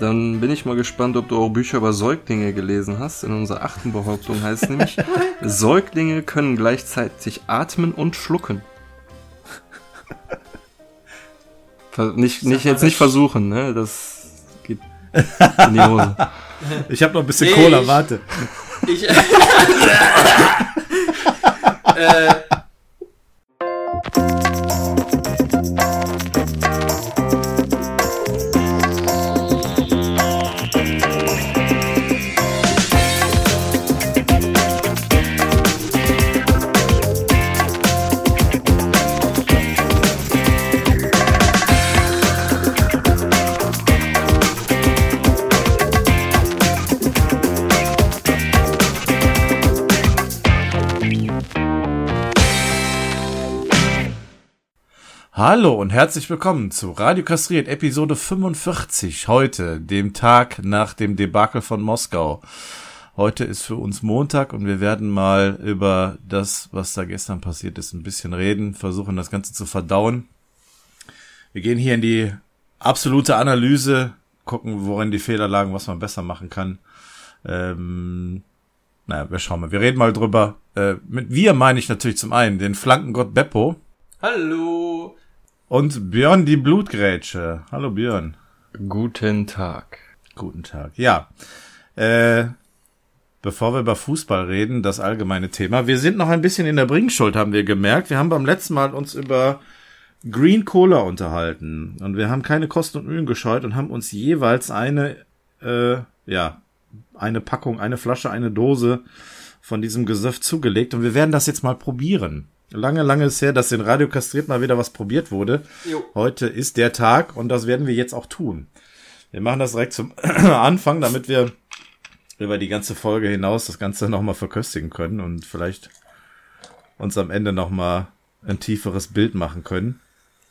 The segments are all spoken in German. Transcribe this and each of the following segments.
Dann bin ich mal gespannt, ob du auch Bücher über Säuglinge gelesen hast. In unserer achten Behauptung heißt es nämlich, Säuglinge können gleichzeitig atmen und schlucken. Nicht, nicht jetzt nicht versuchen, ne? Das geht in die Hose. Ich habe noch ein bisschen nee, Cola, ich, warte. Ich, äh, Hallo und herzlich willkommen zu Radio Kastriert Episode 45. Heute, dem Tag nach dem Debakel von Moskau. Heute ist für uns Montag und wir werden mal über das, was da gestern passiert ist, ein bisschen reden, versuchen das Ganze zu verdauen. Wir gehen hier in die absolute Analyse, gucken, worin die Fehler lagen, was man besser machen kann. Ähm, naja, wir schauen mal. Wir reden mal drüber. Äh, mit wir meine ich natürlich zum einen den Flankengott Beppo. Hallo. Und Björn die Blutgrätsche. Hallo Björn. Guten Tag. Guten Tag. Ja. Äh, bevor wir über Fußball reden, das allgemeine Thema. Wir sind noch ein bisschen in der Bringschuld, haben wir gemerkt. Wir haben beim letzten Mal uns über Green Cola unterhalten. Und wir haben keine Kosten und Mühen gescheut und haben uns jeweils eine, äh, ja, eine Packung, eine Flasche, eine Dose von diesem Gesöff zugelegt. Und wir werden das jetzt mal probieren. Lange, lange ist her, dass in Radio Kastriert mal wieder was probiert wurde. Jo. Heute ist der Tag und das werden wir jetzt auch tun. Wir machen das direkt zum Anfang, damit wir über die ganze Folge hinaus das Ganze nochmal verköstigen können und vielleicht uns am Ende nochmal ein tieferes Bild machen können.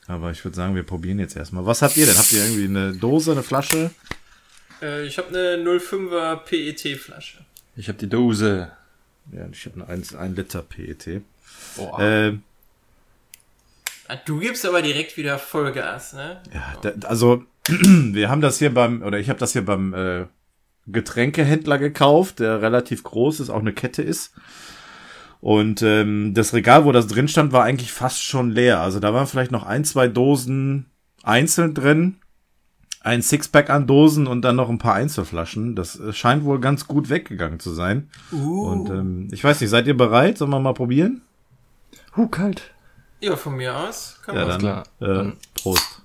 Aber ich würde sagen, wir probieren jetzt erstmal. Was habt ihr denn? Habt ihr irgendwie eine Dose, eine Flasche? Äh, ich habe eine 05er PET-Flasche. Ich habe die Dose. Ja, ich habe eine 1 Liter PET. Oh. Äh, du gibst aber direkt wieder Vollgas, ne? Ja, da, also wir haben das hier beim, oder ich habe das hier beim äh, Getränkehändler gekauft, der relativ groß ist, auch eine Kette ist. Und ähm, das Regal, wo das drin stand, war eigentlich fast schon leer. Also da waren vielleicht noch ein, zwei Dosen einzeln drin, ein Sixpack an Dosen und dann noch ein paar Einzelflaschen. Das äh, scheint wohl ganz gut weggegangen zu sein. Uh. Und ähm, ich weiß nicht, seid ihr bereit? Sollen wir mal probieren? Huh, kalt. Ja, von mir aus. Kann ja, dann, klar. Äh, Prost.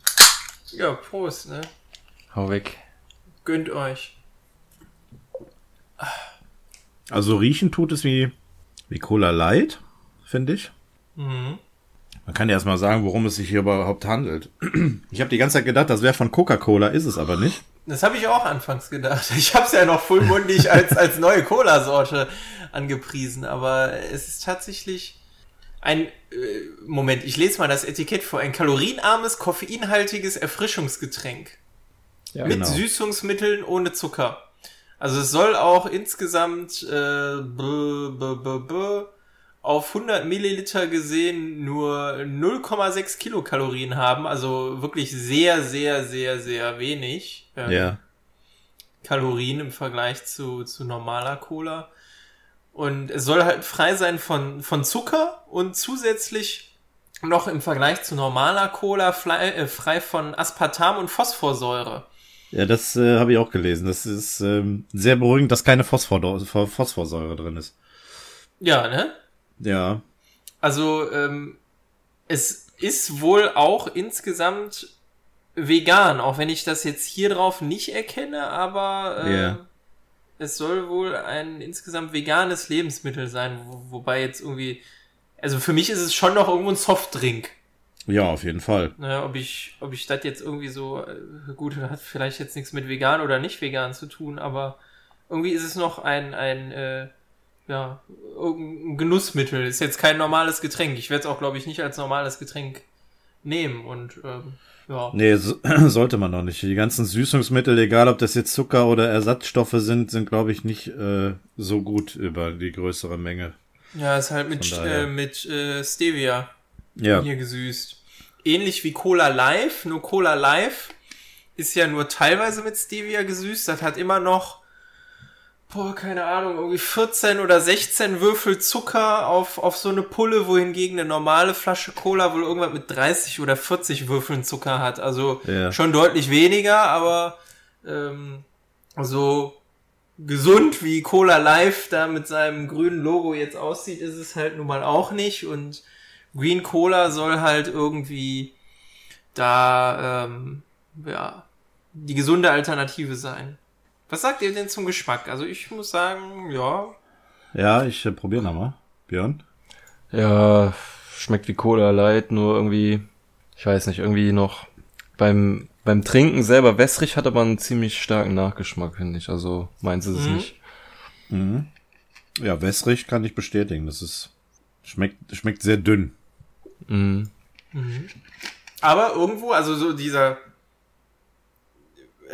Ja, Prost, ne? Hau weg. Gönnt euch. Also riechen tut es wie, wie Cola Light, finde ich. Mhm. Man kann ja erstmal sagen, worum es sich hier überhaupt handelt. Ich habe die ganze Zeit gedacht, das wäre von Coca-Cola, ist es aber nicht. Das habe ich auch anfangs gedacht. Ich habe es ja noch vollmundig als, als neue Cola-Sorte angepriesen, aber es ist tatsächlich ein, äh, Moment, ich lese mal das Etikett vor, ein kalorienarmes, koffeinhaltiges Erfrischungsgetränk. Ja, mit genau. Süßungsmitteln ohne Zucker. Also es soll auch insgesamt äh, b, b, b, b, auf 100 Milliliter gesehen nur 0,6 Kilokalorien haben. Also wirklich sehr, sehr, sehr, sehr wenig. Ähm, ja. Kalorien im Vergleich zu, zu normaler Cola. Und es soll halt frei sein von, von Zucker und zusätzlich noch im Vergleich zu normaler Cola frei, äh, frei von Aspartam und Phosphorsäure. Ja, das äh, habe ich auch gelesen. Das ist ähm, sehr beruhigend, dass keine Phosphor Phosphorsäure drin ist. Ja, ne? Ja. Also, ähm, es ist wohl auch insgesamt vegan, auch wenn ich das jetzt hier drauf nicht erkenne, aber äh, yeah es soll wohl ein insgesamt veganes Lebensmittel sein, wo, wobei jetzt irgendwie, also für mich ist es schon noch irgendwo ein Softdrink. Ja, auf jeden Fall. Naja, ob ich, ob ich das jetzt irgendwie so, äh, gut, hat vielleicht jetzt nichts mit vegan oder nicht vegan zu tun, aber irgendwie ist es noch ein, ein, äh, ja, ein Genussmittel. Ist jetzt kein normales Getränk. Ich werde es auch, glaube ich, nicht als normales Getränk nehmen und ähm, ja. Nee, so, sollte man noch nicht. Die ganzen Süßungsmittel, egal ob das jetzt Zucker oder Ersatzstoffe sind, sind, glaube ich, nicht äh, so gut über die größere Menge. Ja, ist halt mit, äh, mit äh, Stevia ja. hier gesüßt. Ähnlich wie Cola Live, nur Cola Live ist ja nur teilweise mit Stevia gesüßt. Das hat immer noch, boah, keine Ahnung, irgendwie 14 oder 16 Würfel Zucker auf, auf so eine Pulle, wohingegen eine normale Flasche Cola wohl irgendwas mit 30 oder 40 Würfeln Zucker hat. Also Ja. schon deutlich weniger, aber ähm, so gesund wie Cola Life da mit seinem grünen Logo jetzt aussieht, ist es halt nun mal auch nicht. Und Green Cola soll halt irgendwie da ähm, ja die gesunde Alternative sein. Was sagt ihr denn zum Geschmack? Also ich muss sagen, ja, Ja, ich äh, probiere nochmal. Björn? Ja, schmeckt wie Cola Light, nur irgendwie, ich weiß nicht, irgendwie noch beim, beim Trinken selber wässrig, hat aber einen ziemlich starken Nachgeschmack, finde ich. Also meins ist es Mhm. nicht. Mhm. Ja, wässrig kann ich bestätigen. Das ist, schmeckt, schmeckt sehr dünn. Mhm. aber irgendwo, also so dieser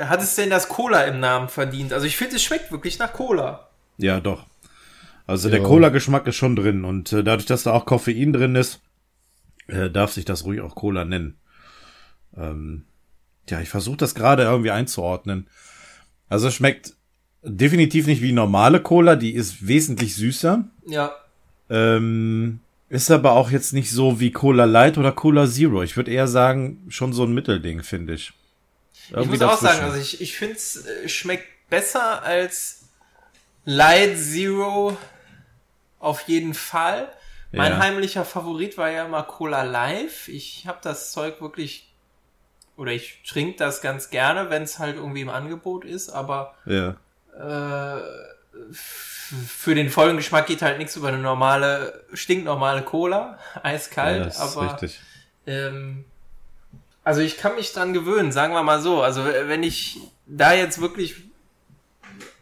hat es denn das Cola im Namen verdient? Also ich finde, es schmeckt wirklich nach Cola. Ja, doch. Also Ja. der Cola-Geschmack ist schon drin und äh, dadurch, dass da auch Koffein drin ist, äh, darf sich das ruhig auch Cola nennen. Ähm, ja, ich versuche das gerade irgendwie einzuordnen. Also es schmeckt definitiv nicht wie normale Cola, die ist wesentlich süßer. Ja, Ähm, ist aber auch jetzt nicht so wie Cola Light oder Cola Zero. Ich würde eher sagen, schon so ein Mittelding, finde ich. Ich muss auch sagen, also ich, ich finde es äh, schmeckt besser als Light Zero auf jeden Fall. Mein Ja. heimlicher Favorit war ja immer Cola Live. Ich habe das Zeug wirklich oder ich trinke das ganz gerne, wenn es halt irgendwie im Angebot ist, aber ja. äh, für den vollen Geschmack geht halt nichts über eine normale, stinknormale Cola, ja, eiskalt, ist aber richtig. ähm, also ich kann mich dran gewöhnen, sagen wir mal so. Also wenn ich da jetzt wirklich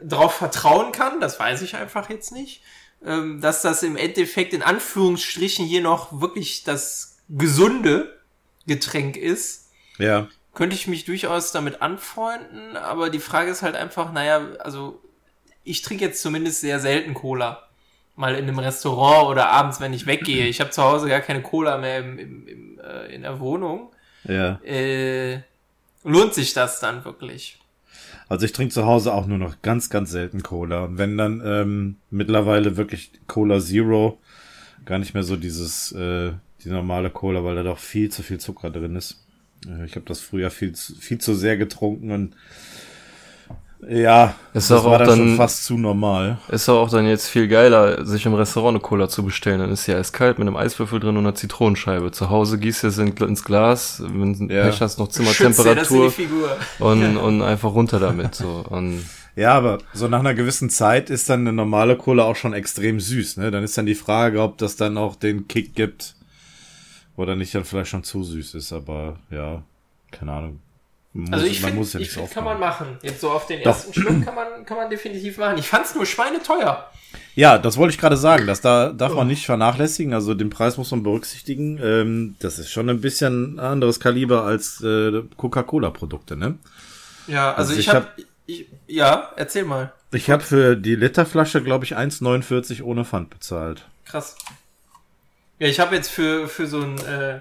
drauf vertrauen kann, das weiß ich einfach jetzt nicht, ähm, dass das im Endeffekt in Anführungsstrichen hier noch wirklich das gesunde Getränk ist, Ja. könnte ich mich durchaus damit anfreunden, aber die Frage ist halt einfach, naja, also ich trinke jetzt zumindest sehr selten Cola. Mal in einem Restaurant oder abends, wenn ich weggehe. Ich habe zu Hause gar keine Cola mehr im, im, im, äh, in der Wohnung. Ja. Äh, lohnt sich das dann wirklich? Also ich trinke zu Hause auch nur noch ganz, ganz selten Cola. Und wenn dann ähm, mittlerweile wirklich Cola Zero, gar nicht mehr so dieses, äh, die normale Cola, weil da doch viel zu viel Zucker drin ist. Äh, ich habe das früher viel, zu- viel zu sehr getrunken und ja, Ist das auch war auch dann schon fast zu normal. Ist doch auch dann jetzt viel geiler, sich im Restaurant eine Cola zu bestellen. Dann ist sie eiskalt mit einem Eiswürfel drin und einer Zitronenscheibe. Zu Hause gießt du es in, ins Glas, wenn du Ja. Pech hast, noch Schützt dir das in die Zimmertemperatur Figur. und, und einfach runter damit. So. Und Ja, aber so nach einer gewissen Zeit ist dann eine normale Cola auch schon extrem süß. Ne? Dann ist dann die Frage, ob das dann auch den Kick gibt oder nicht dann vielleicht schon zu süß ist. Aber ja, keine Ahnung. Man Also muss- ich finde, muss ja ich find, kann man machen. Jetzt so auf den Doch. ersten Schluck kann man, kann man definitiv machen. Ich fand's nur schweineteuer. Ja, das wollte ich gerade sagen. Das da darf man nicht vernachlässigen. Also den Preis muss man berücksichtigen. Ähm, das ist schon ein bisschen anderes Kaliber als äh, Coca-Cola-Produkte, ne? Ja, also, Also ich, ich hab, ich, ja, erzähl mal. Ich habe für die Literflasche, glaube ich, 1,49 ohne Pfand bezahlt. Krass. Ja, ich habe jetzt für, für so ein, äh,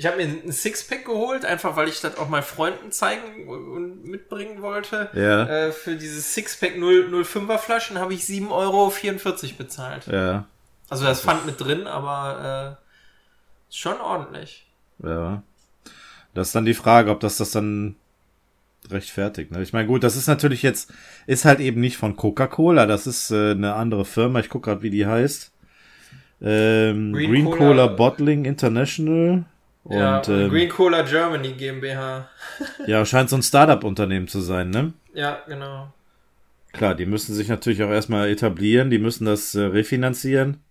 ich habe mir ein Sixpack geholt, einfach weil ich das auch mal Freunden zeigen und mitbringen wollte. Ja. Äh, für dieses Sixpack 0, 05er Flaschen habe ich 7,44 Euro bezahlt. Ja, Also das fand mit drin, aber äh, schon ordentlich. ja. Das ist dann die Frage, ob das das dann rechtfertigt. Ne? Ich meine, gut, das ist natürlich jetzt, ist halt eben nicht von Coca-Cola, das ist äh, eine andere Firma. Ich gucke gerade, wie die heißt. Ähm, Green Green, Cola- Cola, Bottling International. Und ja, ähm, Green Cola Germany GmbH. ja, scheint so ein Startup-Unternehmen zu sein, ne? Ja, genau. Klar, die müssen sich natürlich auch erstmal etablieren, die müssen das äh, refinanzieren.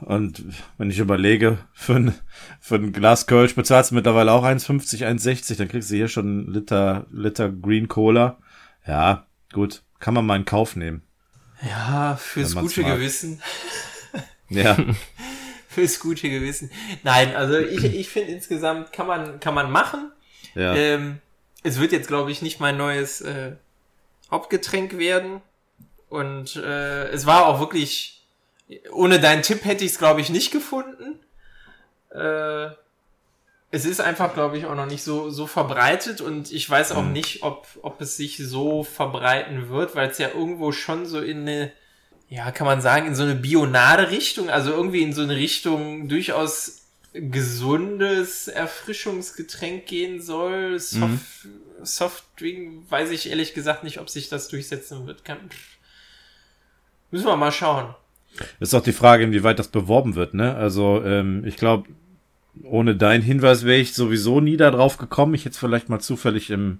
Und wenn ich überlege, für ein, für ein Glas Kölsch bezahlst du mittlerweile auch 1,50, 1,60, dann kriegst du hier schon einen Liter, Liter Green Cola. Ja, gut, kann man mal in Kauf nehmen. Ja, fürs gute mag. Gewissen. Ja, Fürs gute Gewissen. Nein, also ich, ich finde insgesamt kann man, kann man machen. ja. Ähm, es wird jetzt, glaube ich, nicht mein neues äh, Hauptgetränk werden. Und äh, es war auch wirklich, ohne deinen Tipp hätte ich es, glaube ich, nicht gefunden. Äh, es ist einfach, glaube ich, auch noch nicht so, so verbreitet und ich weiß auch mhm. nicht, ob, ob es sich so verbreiten wird, weil es ja irgendwo schon so in eine, ja, kann man sagen, in so eine Bionade-Richtung, also irgendwie in so eine Richtung durchaus gesundes Erfrischungsgetränk gehen soll. Soft, mhm. Softdrink, weiß ich ehrlich gesagt nicht, ob sich das durchsetzen wird. Kann, müssen wir mal schauen. Ist auch die Frage, inwieweit das beworben wird, ne? Also, ähm, ich glaube, ohne deinen Hinweis wäre ich sowieso nie da drauf gekommen. Ich hätte es vielleicht mal zufällig im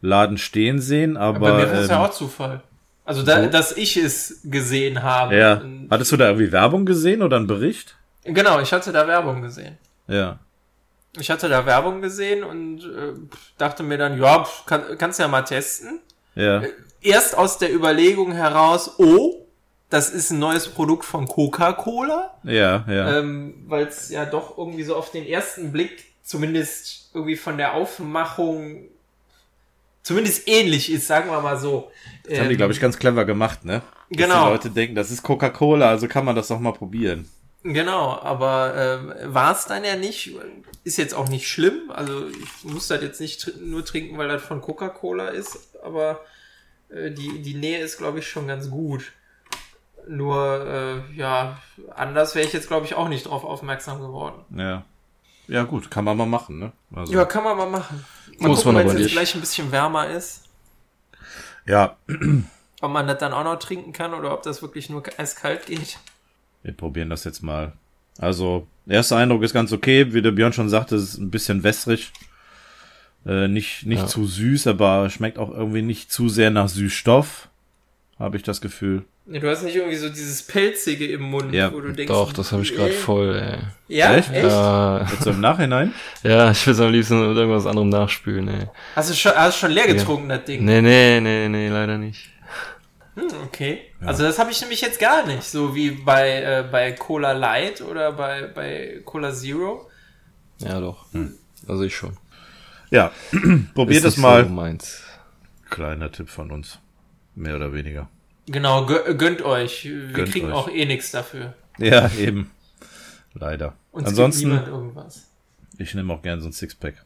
Laden stehen sehen, aber. Aber mir ist ähm, ja auch Zufall. Also, da, so? dass ich es gesehen habe. Ja. Hattest du da irgendwie Werbung gesehen oder einen Bericht? Genau, ich hatte da Werbung gesehen. Ja. Ich hatte da Werbung gesehen und äh, dachte mir dann, ja, kann, kannst ja mal testen. Ja. Äh, erst aus der Überlegung heraus, oh, das ist ein neues Produkt von Coca-Cola. Ja, ja. Ähm, Weil es ja doch irgendwie so auf den ersten Blick zumindest irgendwie von der Aufmachung zumindest ähnlich ist, sagen wir mal so. Das ähm, haben die, glaube ich, ganz clever gemacht, ne? Dass genau. Die Leute denken, das ist Coca-Cola, also kann man das doch mal probieren. Genau, aber äh, war es dann ja nicht. Ist jetzt auch nicht schlimm. Also ich muss das jetzt nicht tr nur trinken, weil das von Coca-Cola ist, aber äh, die, die Nähe ist, glaube ich, schon ganz gut. Nur, äh, ja, anders wäre ich jetzt, glaube ich, auch nicht drauf aufmerksam geworden. Ja. Ja, gut, kann man mal machen, ne? Also. Ja, kann man mal machen. Mal Muss gucken, wenn es jetzt gleich ein bisschen wärmer ist. Ja. Ob man das dann auch noch trinken kann oder ob das wirklich nur eiskalt geht. Wir probieren das jetzt mal. Also, erster Eindruck ist ganz okay. Wie der Björn schon sagte, es ist ein bisschen wässrig. Äh, nicht nicht ja. zu süß, aber schmeckt auch irgendwie nicht zu sehr nach Süßstoff. Habe ich das Gefühl. Du hast nicht irgendwie so dieses Pelzige im Mund, ja, wo du denkst. Doch, das habe ich gerade voll, ey. Ja, echt? echt? Ja. Jetzt so im Nachhinein? ja, ich will es am liebsten mit irgendwas anderem nachspülen, ey. Hast du schon, hast du schon leer getrunken, ja. das Ding? Nee, nee, nee, nee, leider nicht. Hm, okay. Ja. Also das habe ich nämlich jetzt gar nicht, so wie bei, äh, bei Cola Light oder bei, bei Cola Zero. Ja, doch. Hm. Also ich schon. Ja, probiert es mal. So meins. Kleiner Tipp von uns. Mehr oder weniger. Genau, gönnt euch. Wir gönnt kriegen euch. auch eh nichts dafür. Ja, eben. Leider. Uns Ansonsten, gibt irgendwas. Ich nehme auch gern so ein Sixpack.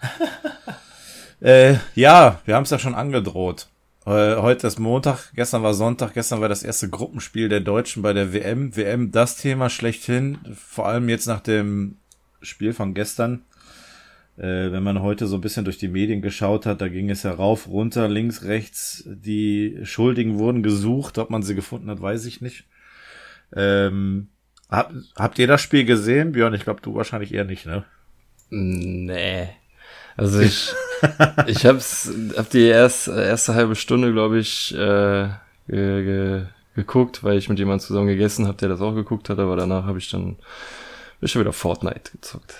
äh, ja, wir haben es ja schon angedroht. Äh, heute ist Montag, gestern war Sonntag, gestern war das erste Gruppenspiel der Deutschen bei der WM. WM das Thema schlechthin, vor allem jetzt nach dem Spiel von gestern. Äh, wenn man heute so ein bisschen durch die Medien geschaut hat, da ging es ja rauf, runter, links, rechts. Die Schuldigen wurden gesucht. Ob man sie gefunden hat, weiß ich nicht. Ähm, hab, habt ihr das Spiel gesehen? Björn, ich glaube, du wahrscheinlich eher nicht, ne? Nee. Also ich, ich hab's, hab die erste, erste halbe Stunde, glaube ich, äh, ge, ge, geguckt, weil ich mit jemandem zusammen gegessen habe, der das auch geguckt hat, aber danach habe ich dann bin schon wieder Fortnite gezockt.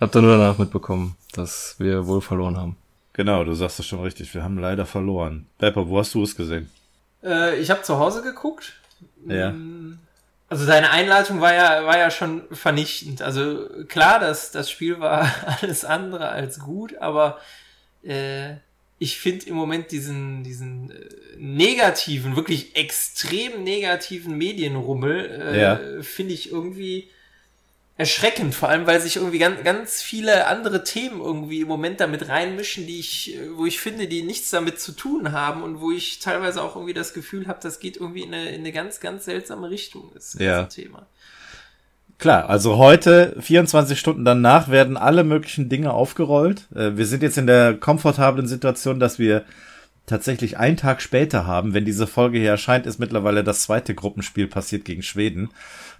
Hab dann nur danach mitbekommen, dass wir wohl verloren haben. Genau, du sagst es schon richtig. Wir haben leider verloren. Pepper, wo hast du es gesehen? Äh, ich habe zu Hause geguckt. Ja. Mm, also deine Einleitung war ja, war ja schon vernichtend. Also klar, das, das Spiel war alles andere als gut, aber äh, ich finde im Moment diesen, diesen äh, negativen, wirklich extrem negativen Medienrummel, äh, ja. finde ich irgendwie erschreckend, vor allem weil sich irgendwie ganz, ganz viele andere Themen irgendwie im Moment damit reinmischen, die ich, wo ich finde, die nichts damit zu tun haben und wo ich teilweise auch irgendwie das Gefühl habe, das geht irgendwie in eine, in eine ganz, ganz seltsame Richtung, das ja. Thema. Klar, also heute, 24 Stunden danach, werden alle möglichen Dinge aufgerollt. Äh, wir sind jetzt in der komfortablen Situation, dass wir tatsächlich einen Tag später haben, wenn diese Folge hier erscheint, ist mittlerweile das zweite Gruppenspiel passiert gegen Schweden.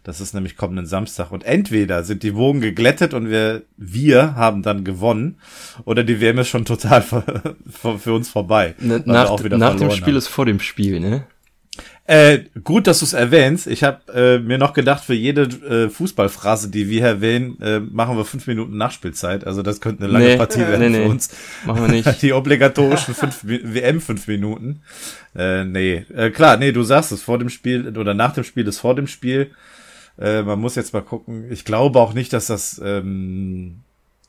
Das ist nämlich kommenden Samstag. Und entweder sind die Wogen geglättet und wir, wir haben dann gewonnen, oder die WM ist schon total für, für uns vorbei. Ne, nach, nach dem Spiel haben. ist vor dem Spiel, ne? Äh, gut, dass du es erwähnst. Ich habe äh, mir noch gedacht, für jede äh, Fußballphrase, die wir erwähnen, äh, machen wir fünf Minuten Nachspielzeit. Also das könnte eine lange nee, Partie werden nee, für uns. Machen wir nicht. die obligatorischen fünf, WM fünf Minuten. Äh, nee, äh, klar, nee, du sagst es vor dem Spiel oder nach dem Spiel ist vor dem Spiel. Äh, man muss jetzt mal gucken. Ich glaube auch nicht, dass das ähm,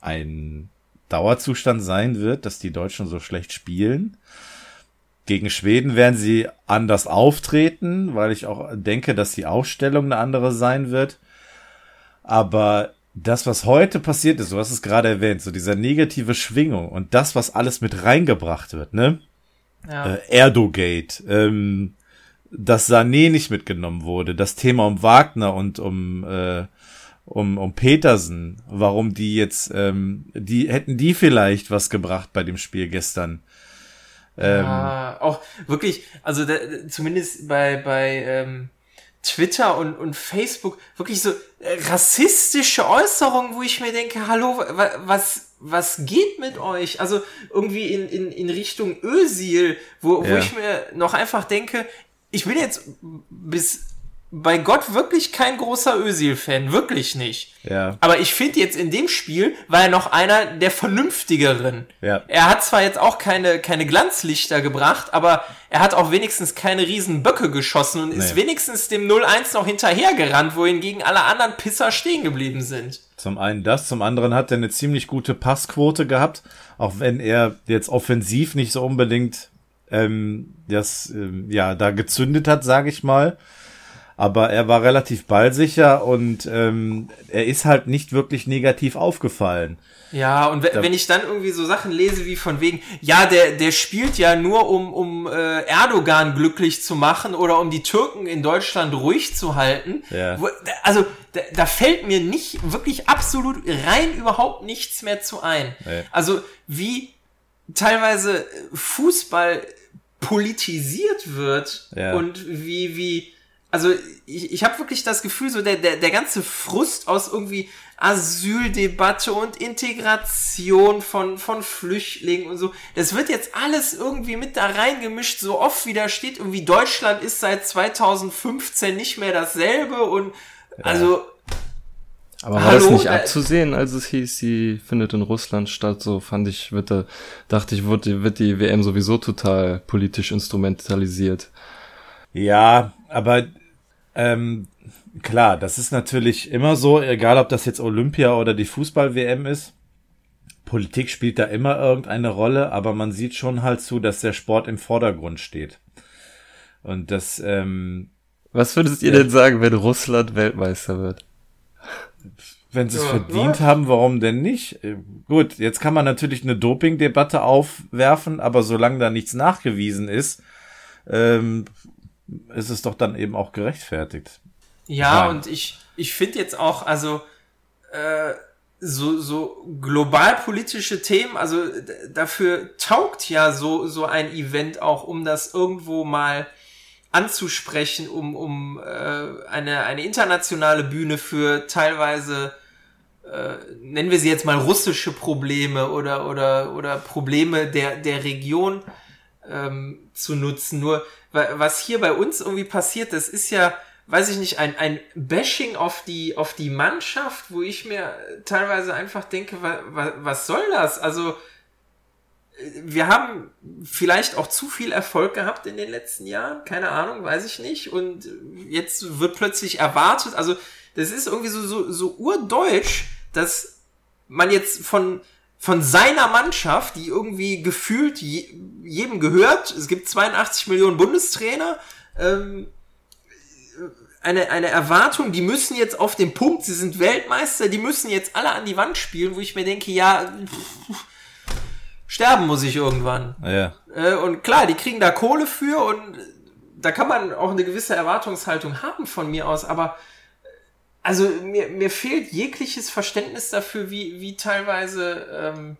ein Dauerzustand sein wird, dass die Deutschen so schlecht spielen. Gegen Schweden werden sie anders auftreten, weil ich auch denke, dass die Aufstellung eine andere sein wird. Aber das, was heute passiert ist, du hast es gerade erwähnt, so dieser negative Schwingung und das, was alles mit reingebracht wird, ne? Ja. Äh, Erdogate, ähm, dass Sané nicht mitgenommen wurde, das Thema um Wagner und um äh, um, um Petersen, warum die jetzt, ähm, die hätten die vielleicht was gebracht bei dem Spiel gestern. Ähm, ja, auch wirklich, also da, zumindest bei, bei ähm, Twitter und, und Facebook wirklich so äh, rassistische Äußerungen, wo ich mir denke, hallo, was, was geht mit euch? Also irgendwie in, in, in Richtung Ösil, wo, ja. wo ich mir noch einfach denke, ich bin jetzt bis bei Gott wirklich kein großer Özil-Fan, wirklich nicht. Ja. Aber ich finde jetzt in dem Spiel war er noch einer der vernünftigeren. Ja. Er hat zwar jetzt auch keine, keine Glanzlichter gebracht, aber er hat auch wenigstens keine riesen Böcke geschossen und nee. ist wenigstens dem 0-1 noch hinterhergerannt, wohingegen alle anderen Pisser stehen geblieben sind. Zum einen das, zum anderen hat er eine ziemlich gute Passquote gehabt, auch wenn er jetzt offensiv nicht so unbedingt ähm, das ähm, ja da gezündet hat, sage ich mal aber er war relativ ballsicher und ähm, er ist halt nicht wirklich negativ aufgefallen. Ja, und wenn ich dann irgendwie so Sachen lese wie von wegen, ja, der, der spielt ja nur, um, um äh, Erdogan glücklich zu machen oder um die Türken in Deutschland ruhig zu halten. Ja. Wo, also da, da fällt mir nicht wirklich absolut rein überhaupt nichts mehr zu ein. Nee. Also wie teilweise Fußball politisiert wird ja. und wie, wie also ich, ich habe wirklich das Gefühl, so der, der, der ganze Frust aus irgendwie Asyldebatte und Integration von, von Flüchtlingen und so, das wird jetzt alles irgendwie mit da reingemischt, so oft wie da steht, irgendwie Deutschland ist seit 2015 nicht mehr dasselbe und ja. also. Aber war Hallo, das nicht abzusehen, als es hieß, sie findet in Russland statt? So fand ich, wird da, dachte ich, wird, wird die WM sowieso total politisch instrumentalisiert. Ja, aber ähm, klar, das ist natürlich immer so, egal ob das jetzt Olympia oder die Fußball-WM ist. Politik spielt da immer irgendeine Rolle, aber man sieht schon halt zu, dass der Sport im Vordergrund steht. Und das, ähm, Was würdest ihr ja, denn sagen, wenn Russland Weltmeister wird? Wenn sie es ja, verdient ja. haben, warum denn nicht? Äh, gut, jetzt kann man natürlich eine Doping-Debatte aufwerfen, aber solange da nichts nachgewiesen ist, ähm, ist es doch dann eben auch gerechtfertigt. Ja, Nein. und ich, ich finde jetzt auch, also äh, so, so globalpolitische Themen, also dafür taugt ja so, so ein Event auch, um das irgendwo mal anzusprechen, um, um äh, eine, eine internationale Bühne für teilweise äh, nennen wir sie jetzt mal russische Probleme oder, oder, oder Probleme der, der Region ähm, zu nutzen. Nur was hier bei uns irgendwie passiert, das ist ja, weiß ich nicht, ein, ein Bashing auf die, auf die Mannschaft, wo ich mir teilweise einfach denke, was, was soll das? Also, wir haben vielleicht auch zu viel Erfolg gehabt in den letzten Jahren, keine Ahnung, weiß ich nicht. Und jetzt wird plötzlich erwartet, also das ist irgendwie so, so, so urdeutsch, dass man jetzt von, von seiner Mannschaft, die irgendwie gefühlt je, jedem gehört, es gibt 82 Millionen Bundestrainer, ähm, eine, eine Erwartung, die müssen jetzt auf den Punkt, sie sind Weltmeister, die müssen jetzt alle an die Wand spielen, wo ich mir denke, ja, pff, sterben muss ich irgendwann. Ja. Äh, und klar, die kriegen da Kohle für und da kann man auch eine gewisse Erwartungshaltung haben von mir aus, aber also mir, mir fehlt jegliches Verständnis dafür, wie, wie teilweise ähm,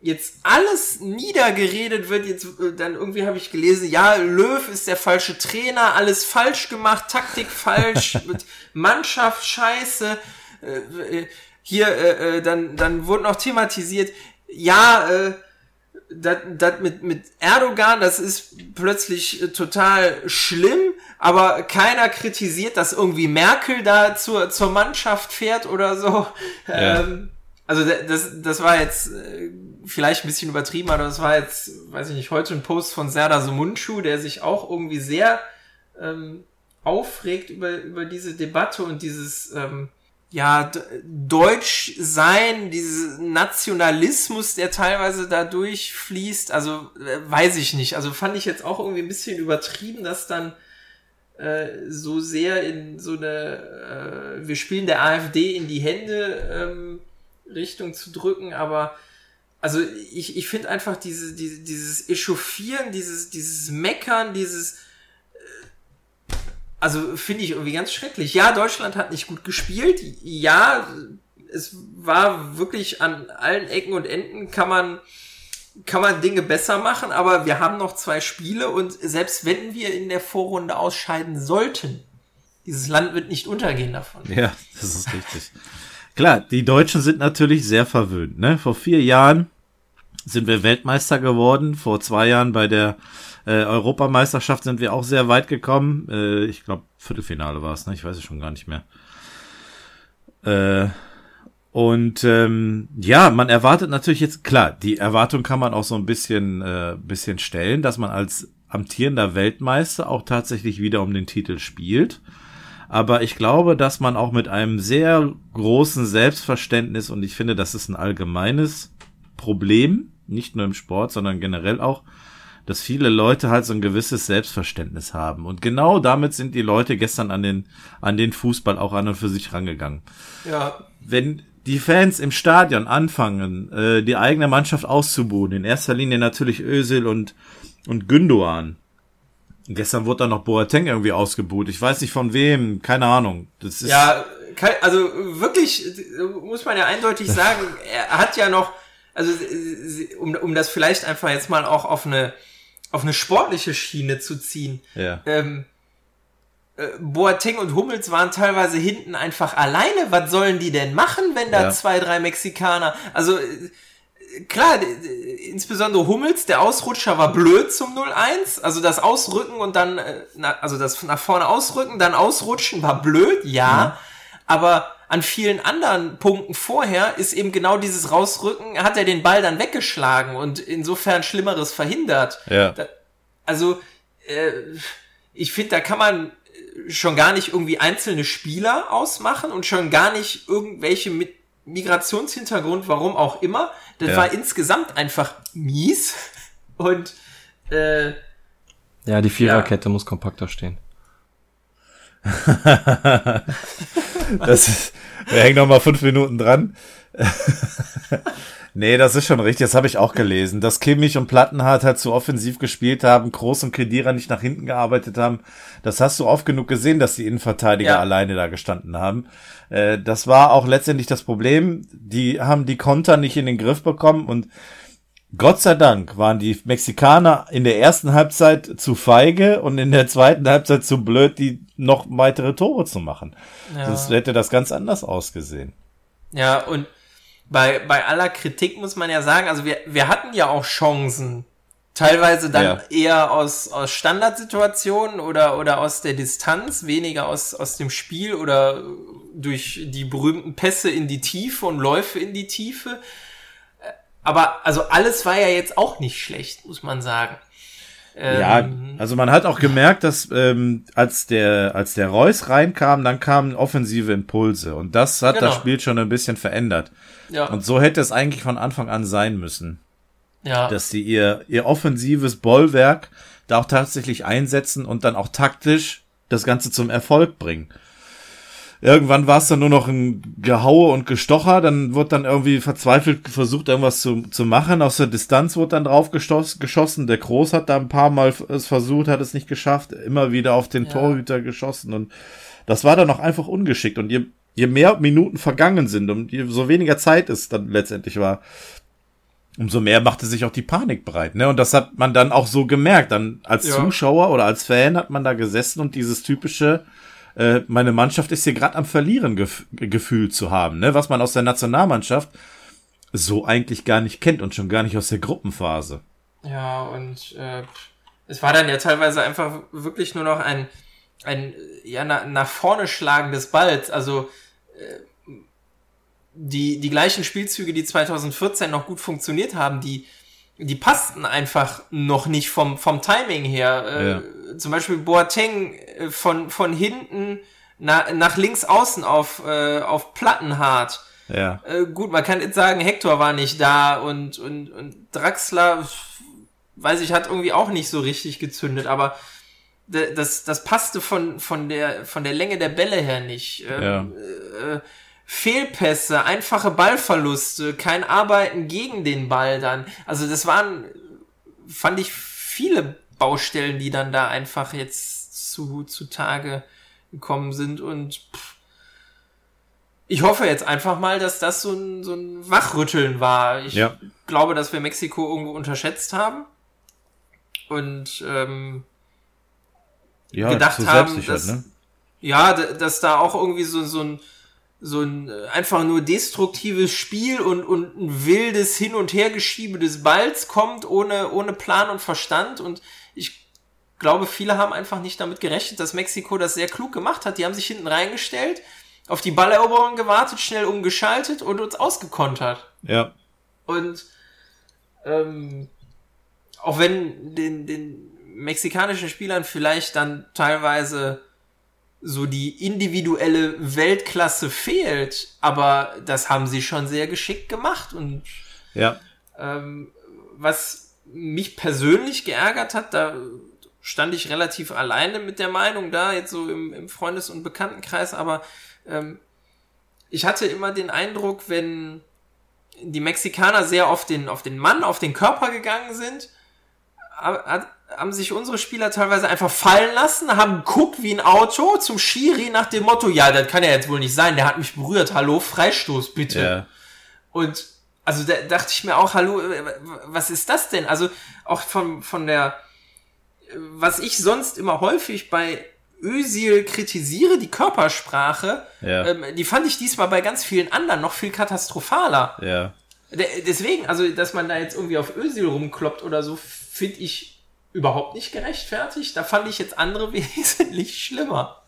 jetzt alles niedergeredet wird. Jetzt äh, dann irgendwie habe ich gelesen, ja, Löw ist der falsche Trainer, alles falsch gemacht, Taktik falsch, Mannschaft scheiße. Äh, äh, hier, äh, äh, dann, dann wurde noch thematisiert, ja, äh, das mit, mit Erdogan, das ist plötzlich äh, total schlimm, aber keiner kritisiert, dass irgendwie Merkel da zur, zur Mannschaft fährt oder so. Ja. Ähm, also das, das war jetzt äh, vielleicht ein bisschen übertrieben, aber das war jetzt, weiß ich nicht, heute ein Post von Serdar Sumunchu, der sich auch irgendwie sehr ähm, aufregt über, über diese Debatte und dieses ähm, ja, Deutsch sein, dieses Nationalismus, der teilweise da durchfließt, also äh, weiß ich nicht. Also fand ich jetzt auch irgendwie ein bisschen übertrieben, dass dann äh, so sehr in so eine, äh, wir spielen der AfD in die Hände ähm, Richtung zu drücken, aber also ich, ich finde einfach diese, diese, dieses Echauffieren, dieses, dieses Meckern, dieses also finde ich irgendwie ganz schrecklich. Ja, Deutschland hat nicht gut gespielt. Ja, es war wirklich an allen Ecken und Enden kann man kann man Dinge besser machen, aber wir haben noch zwei Spiele und selbst wenn wir in der Vorrunde ausscheiden sollten, dieses Land wird nicht untergehen davon. Ja, das ist richtig. Klar, die Deutschen sind natürlich sehr verwöhnt. Ne? Vor vier Jahren sind wir Weltmeister geworden. Vor zwei Jahren bei der äh, Europameisterschaft sind wir auch sehr weit gekommen. Äh, ich glaube, Viertelfinale war es, ne? Ich weiß es schon gar nicht mehr. Äh, und ähm, ja, man erwartet natürlich jetzt, klar, die Erwartung kann man auch so ein bisschen, äh, bisschen stellen, dass man als amtierender Weltmeister auch tatsächlich wieder um den Titel spielt. Aber ich glaube, dass man auch mit einem sehr großen Selbstverständnis, und ich finde, das ist ein allgemeines Problem, nicht nur im Sport, sondern generell auch, dass viele Leute halt so ein gewisses Selbstverständnis haben. Und genau damit sind die Leute gestern an den, an den Fußball auch an und für sich rangegangen. Ja. Wenn die Fans im Stadion anfangen, äh, die eigene Mannschaft auszubuhen, in erster Linie natürlich Özil und, und Gündoan. Gestern wurde dann noch Boateng irgendwie ausgebuht. Ich weiß nicht von wem, keine Ahnung. Das ist ja, also wirklich, muss man ja eindeutig sagen, er hat ja noch, also um, um das vielleicht einfach jetzt mal auch auf eine, auf eine sportliche Schiene zu ziehen. Ja. Ähm, äh, Boateng und Hummels waren teilweise hinten einfach alleine. Was sollen die denn machen, wenn da ja. zwei, drei Mexikaner, also äh, klar, insbesondere Hummels, der Ausrutscher war blöd zum 0-1. Also das Ausrücken und dann, äh, also das nach vorne ausrücken, dann ausrutschen war blöd, ja. Mhm. Aber an vielen anderen Punkten vorher ist eben genau dieses Rausrücken, hat er den Ball dann weggeschlagen und insofern Schlimmeres verhindert. Ja. Da, also, äh, ich finde, da kann man schon gar nicht irgendwie einzelne Spieler ausmachen und schon gar nicht irgendwelche mit Migrationshintergrund, warum auch immer. Das ja. war insgesamt einfach mies. Und äh, ja, die Viererkette ja. muss kompakter stehen. das ist, wir hängen noch mal fünf Minuten dran. Nee, das ist schon richtig. Das habe ich auch gelesen. Dass Kimmich und Plattenhardt halt zu offensiv gespielt haben, Groß und Kedira nicht nach hinten gearbeitet haben. Das hast du oft genug gesehen, dass die Innenverteidiger ja. alleine da gestanden haben. Äh, das war auch letztendlich das Problem. Die haben die Konter nicht in den Griff bekommen und Gott sei Dank waren die Mexikaner in der ersten Halbzeit zu feige und in der zweiten Halbzeit zu blöd, die noch weitere Tore zu machen. Ja. Sonst hätte das ganz anders ausgesehen. Ja, und bei, bei aller Kritik muss man ja sagen, also wir, wir hatten ja auch Chancen. Teilweise dann ja. eher aus, aus Standardsituationen oder, oder aus der Distanz, weniger aus, aus dem Spiel oder durch die berühmten Pässe in die Tiefe und Läufe in die Tiefe. Aber also alles war ja jetzt auch nicht schlecht, muss man sagen. Ja, ähm, also man hat auch gemerkt, dass ähm, als der als der Reus reinkam, dann kamen offensive Impulse und das hat genau. das Spiel schon ein bisschen verändert. Ja. Und so hätte es eigentlich von Anfang an sein müssen. Ja. Dass sie ihr ihr offensives Bollwerk da auch tatsächlich einsetzen und dann auch taktisch das Ganze zum Erfolg bringen. Irgendwann war es dann nur noch ein Gehaue und Gestocher, dann wurde dann irgendwie verzweifelt versucht, irgendwas zu, zu machen. Aus der Distanz wurde dann drauf geschossen. Der Groß hat da ein paar Mal es versucht, hat es nicht geschafft, immer wieder auf den ja. Torhüter geschossen und das war dann auch einfach ungeschickt. Und je, je mehr Minuten vergangen sind und je so weniger Zeit es dann letztendlich war, umso mehr machte sich auch die Panik breit, ne? Und das hat man dann auch so gemerkt. Dann als ja. Zuschauer oder als Fan hat man da gesessen und dieses typische äh, meine Mannschaft ist hier gerade am Verlieren gef gefühlt zu haben, ne? was man aus der Nationalmannschaft so eigentlich gar nicht kennt und schon gar nicht aus der Gruppenphase. Ja, und äh, es war dann ja teilweise einfach wirklich nur noch ein, ein ja, na, nach vorne schlagen des Balls. Also äh, die, die gleichen Spielzüge, die 2014 noch gut funktioniert haben, die, die passten einfach noch nicht vom, vom Timing her. Äh, ja zum Beispiel Boateng äh, von, von hinten na, nach links außen auf, äh, auf Plattenhart. Ja. Äh, gut, man kann jetzt sagen, Hector war nicht da und, und, und Draxler, weiß ich, hat irgendwie auch nicht so richtig gezündet, aber das, das passte von, von, der, von der Länge der Bälle her nicht. Ähm, Ja. äh, Fehlpässe, einfache Ballverluste, kein Arbeiten gegen den Ball dann. Also das waren, fand ich, viele Baustellen, die dann da einfach jetzt zu, zu Tage gekommen sind und pff, ich hoffe jetzt einfach mal, dass das so ein, so ein Wachrütteln war. Ich Ja. glaube, dass wir Mexiko irgendwo unterschätzt haben und ähm, Ja, gedacht haben, dass, ne? ja, dass da auch irgendwie so, so ein so ein äh, einfach nur destruktives Spiel und, und ein wildes Hin- und Hergeschiebe des Balls kommt, ohne, ohne Plan und Verstand. Und ich glaube, viele haben einfach nicht damit gerechnet, dass Mexiko das sehr klug gemacht hat. Die haben sich hinten reingestellt, auf die Balleroberung gewartet, schnell umgeschaltet und uns ausgekontert. Ja. Und ähm, auch wenn den, den mexikanischen Spielern vielleicht dann teilweise so die individuelle Weltklasse fehlt, aber das haben sie schon sehr geschickt gemacht. Und Ja. ähm, was mich persönlich geärgert hat, da stand ich relativ alleine mit der Meinung da, jetzt so im, im Freundes- und Bekanntenkreis, aber ähm, ich hatte immer den Eindruck, wenn die Mexikaner sehr auf den, auf den Mann, auf den Körper gegangen sind, haben sich unsere Spieler teilweise einfach fallen lassen, haben geguckt wie ein Auto zum Schiri nach dem Motto, ja, das kann ja jetzt wohl nicht sein, der hat mich berührt, hallo, Freistoß bitte. Ja. Und also da dachte ich mir auch, hallo, äh, was ist das denn? Also auch von, von der, äh, was ich sonst immer häufig bei Özil kritisiere, die Körpersprache, Ja. ähm, die fand ich diesmal bei ganz vielen anderen noch viel katastrophaler. Ja. De- Deswegen, also dass man da jetzt irgendwie auf Özil rumkloppt oder so, finde ich überhaupt nicht gerechtfertigt. Da fand ich jetzt andere wesentlich schlimmer.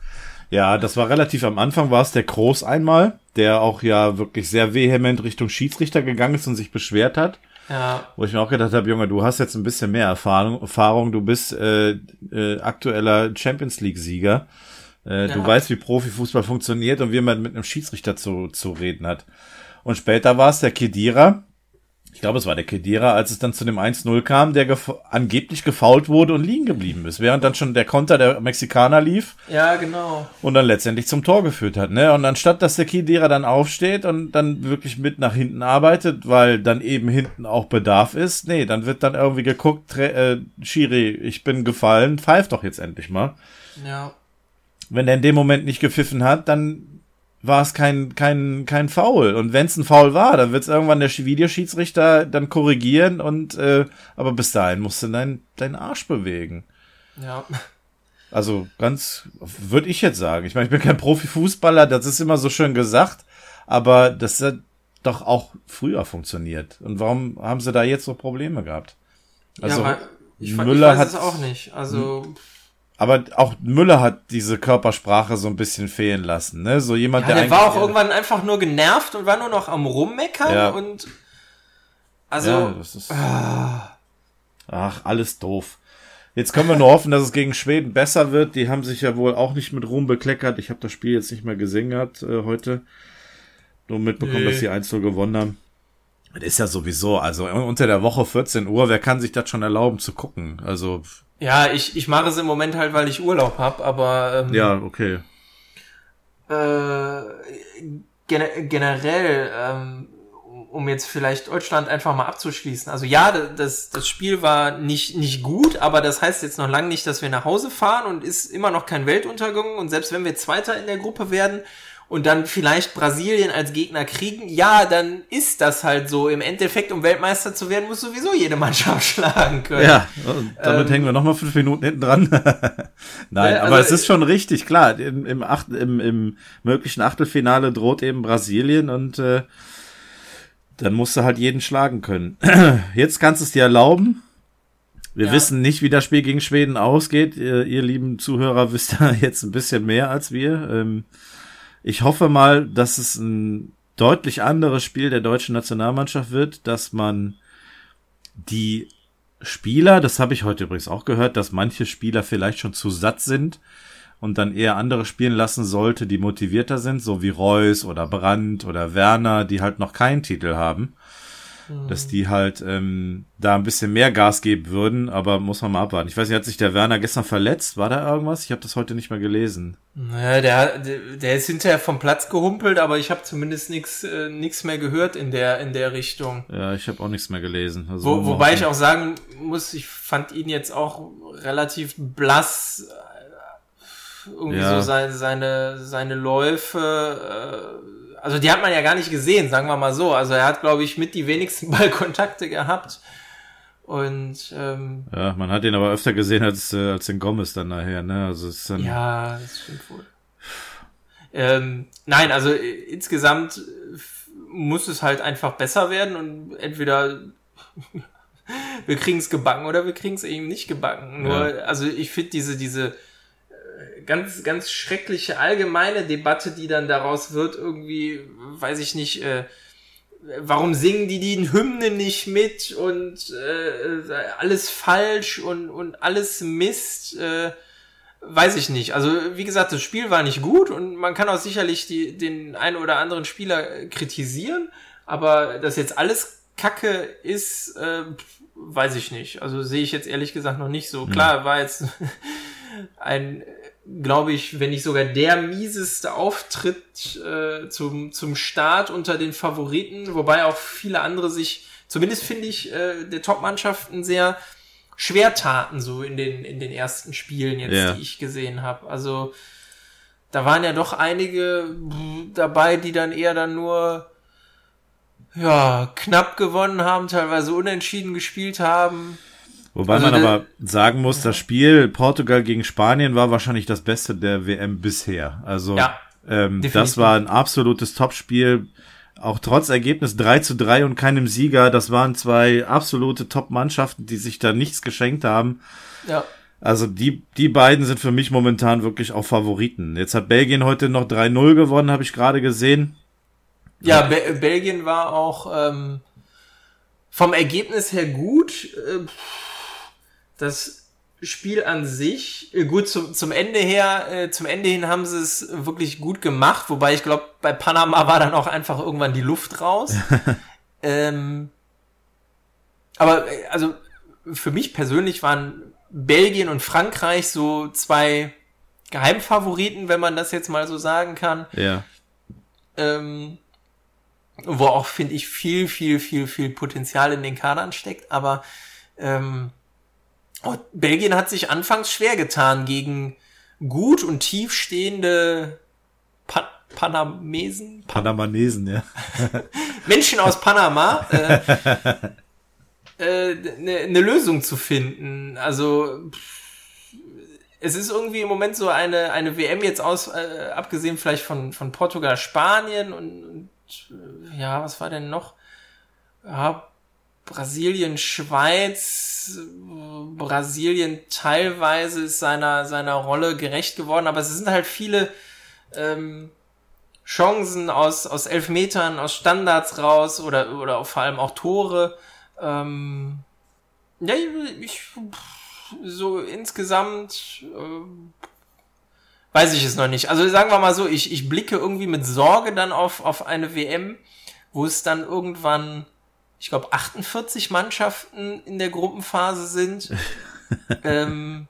Ja, das war relativ am Anfang, war es der Groß einmal, der auch ja wirklich sehr vehement Richtung Schiedsrichter gegangen ist und sich beschwert hat. Ja, Wo ich mir auch gedacht habe, Junge, du hast jetzt ein bisschen mehr Erfahrung, Erfahrung du bist äh, äh, aktueller Champions League-Sieger. Äh, Du Ja. weißt, wie Profifußball funktioniert und wie man mit einem Schiedsrichter zu, zu reden hat. Und später war es der Kedira, ich glaube, es war der Kedira, als es dann zu dem 1-0 kam, der gef angeblich gefault wurde und liegen geblieben ist, während dann schon der Konter der Mexikaner lief ja, genau. und dann letztendlich zum Tor geführt hat. Ne? Und anstatt, dass der Kedira dann aufsteht und dann wirklich mit nach hinten arbeitet, weil dann eben hinten auch Bedarf ist, nee, dann wird dann irgendwie geguckt, äh, Schiri, ich bin gefallen, pfeif doch jetzt endlich mal. Ja. Wenn er in dem Moment nicht gepfiffen hat, dann war es kein, kein, kein Foul. Und wenn es ein Foul war, dann wird es irgendwann der Videoschiedsrichter dann korrigieren und äh, aber bis dahin musst du dein, deinen Arsch bewegen. Ja. Also ganz, würde ich jetzt sagen. Ich meine, ich bin kein Profifußballer, das ist immer so schön gesagt, aber das hat doch auch früher funktioniert. Und warum haben sie da jetzt so Probleme gehabt? Also, ja, ich, Müller ich weiß hat- es auch nicht. Also, aber auch Müller hat diese Körpersprache so ein bisschen fehlen lassen, ne? So jemand, ja, der der war auch irgendwann einfach nur genervt und war nur noch am Rummeckern Ja. und also ja, das ist, ach, alles doof. Jetzt können wir nur hoffen, dass es gegen Schweden besser wird. Die haben sich ja wohl auch nicht mit Ruhm bekleckert. Ich habe das Spiel jetzt nicht mehr gesehen gehabt äh, heute. Nur mitbekommen, Nee. dass sie 1 gewonnen haben. Das ist ja sowieso, also unter der Woche 14 Uhr, wer kann sich das schon erlauben zu gucken? Also, ja, ich, ich mache es im Moment halt, weil ich Urlaub hab, aber ähm, ja, okay. äh, gene generell, ähm, um jetzt vielleicht Deutschland einfach mal abzuschließen. Also ja, das, das Spiel war nicht, nicht gut, aber das heißt jetzt noch lange nicht, dass wir nach Hause fahren und ist immer noch kein Weltuntergang. Und selbst wenn wir Zweiter in der Gruppe werden und dann vielleicht Brasilien als Gegner kriegen, ja, dann ist das halt so. Im Endeffekt, um Weltmeister zu werden, muss sowieso jede Mannschaft schlagen können. Ja, und damit Ähm, hängen wir nochmal fünf Minuten hinten dran. Nein, aber also es ist schon richtig, klar. Im, im, Acht, im, im möglichen Achtelfinale droht eben Brasilien und äh, dann musst du halt jeden schlagen können. Jetzt kannst du es dir erlauben. Wir Ja. wissen nicht, wie das Spiel gegen Schweden ausgeht. Ihr, ihr lieben Zuhörer wisst da jetzt ein bisschen mehr als wir. Ähm, ich hoffe mal, dass es ein deutlich anderes Spiel der deutschen Nationalmannschaft wird, dass man die Spieler, das habe ich heute übrigens auch gehört, dass manche Spieler vielleicht schon zu satt sind und dann eher andere spielen lassen sollte, die motivierter sind, so wie Reus oder Brandt oder Werner, die halt noch keinen Titel haben. Dass die halt ähm, da ein bisschen mehr Gas geben würden, aber muss man mal abwarten. Ich weiß nicht, hat sich der Werner gestern verletzt? War da irgendwas? Ich habe das heute nicht mehr gelesen. Naja, der, der, ist hinterher vom Platz gehumpelt, aber ich habe zumindest nichts äh, nix mehr gehört in der, in der Richtung. Ja, ich habe auch nichts mehr gelesen. Also Wo, wobei ich auch sagen muss, ich fand ihn jetzt auch relativ blass. äh, Irgendwie Ja. so seine, seine, seine Läufe. Äh, also die hat man ja gar nicht gesehen, sagen wir mal so. Also er hat, glaube ich, mit die wenigsten Ballkontakte gehabt. Und ähm, Ja, man hat ihn aber öfter gesehen als, äh, als den Gomez dann nachher, ne? Also es ist dann, Ja, das stimmt wohl. Ähm, nein, also äh, insgesamt äh, muss es halt einfach besser werden und entweder wir kriegen es gebacken oder wir kriegen es eben nicht gebacken. Nur, Ja. also ich finde diese, diese ganz, ganz schreckliche allgemeine Debatte, die dann daraus wird, irgendwie, weiß ich nicht, äh, warum singen die die Hymnen nicht mit und äh, alles falsch und, und alles Mist, äh, weiß ich nicht. Also wie gesagt, das Spiel war nicht gut und man kann auch sicherlich die, den einen oder anderen Spieler kritisieren, aber dass jetzt alles Kacke ist, äh, weiß ich nicht. Also sehe ich jetzt ehrlich gesagt noch nicht so. Klar, war jetzt ein, glaube ich, wenn nicht sogar der mieseste Auftritt äh, zum, zum Start unter den Favoriten, wobei auch viele andere sich, zumindest finde ich, äh, der Top-Mannschaften sehr schwer taten, so in den, in den ersten Spielen jetzt, Ja. die ich gesehen habe. Also da waren ja doch einige dabei, die dann eher dann nur ja, knapp gewonnen haben, teilweise unentschieden gespielt haben. Wobei Also man der- aber sagen muss, das Spiel Portugal gegen Spanien war wahrscheinlich das Beste der WM bisher. Also Ja, ähm, das war ein absolutes Topspiel. Auch trotz Ergebnis 3 zu 3 und keinem Sieger. Das waren zwei absolute Top-Mannschaften, die sich da nichts geschenkt haben. Ja. Also die, die beiden sind für mich momentan wirklich auch Favoriten. Jetzt hat Belgien heute noch 3-0 gewonnen, habe ich gerade gesehen. Ja, Be Belgien war auch ähm, vom Ergebnis her gut. Äh, das Spiel an sich, äh, gut, zum, zum Ende her, äh, zum Ende hin haben sie es wirklich gut gemacht, wobei ich glaube, bei Panama war dann auch einfach irgendwann die Luft raus. ähm, aber äh, also für mich persönlich waren Belgien und Frankreich so zwei Geheimfavoriten, wenn man das jetzt mal so sagen kann Ja. ähm, wo auch, finde ich, viel, viel, viel, viel Potenzial in den Kadern steckt. Aber ähm, oh, Belgien hat sich anfangs schwer getan gegen gut und tief stehende pa Panamesen, Panamanesen, ja. Menschen aus Panama, äh, äh, ne ne Lösung zu finden. Also pff, es ist irgendwie im Moment so eine, eine WM jetzt aus, äh, abgesehen vielleicht von, von Portugal, Spanien und, und äh, ja, was war denn noch? Ja, Brasilien, Schweiz, äh, Brasilien teilweise ist seiner, seiner Rolle gerecht geworden, aber es sind halt viele ähm, Chancen aus, aus Elfmetern, aus Standards raus oder, oder vor allem auch Tore. Ähm, ja, ich, so insgesamt äh, weiß ich es noch nicht. Also sagen wir mal so, ich, ich blicke irgendwie mit Sorge dann auf, auf eine WM, wo es dann irgendwann, ich glaube, 48 Mannschaften in der Gruppenphase sind, ähm,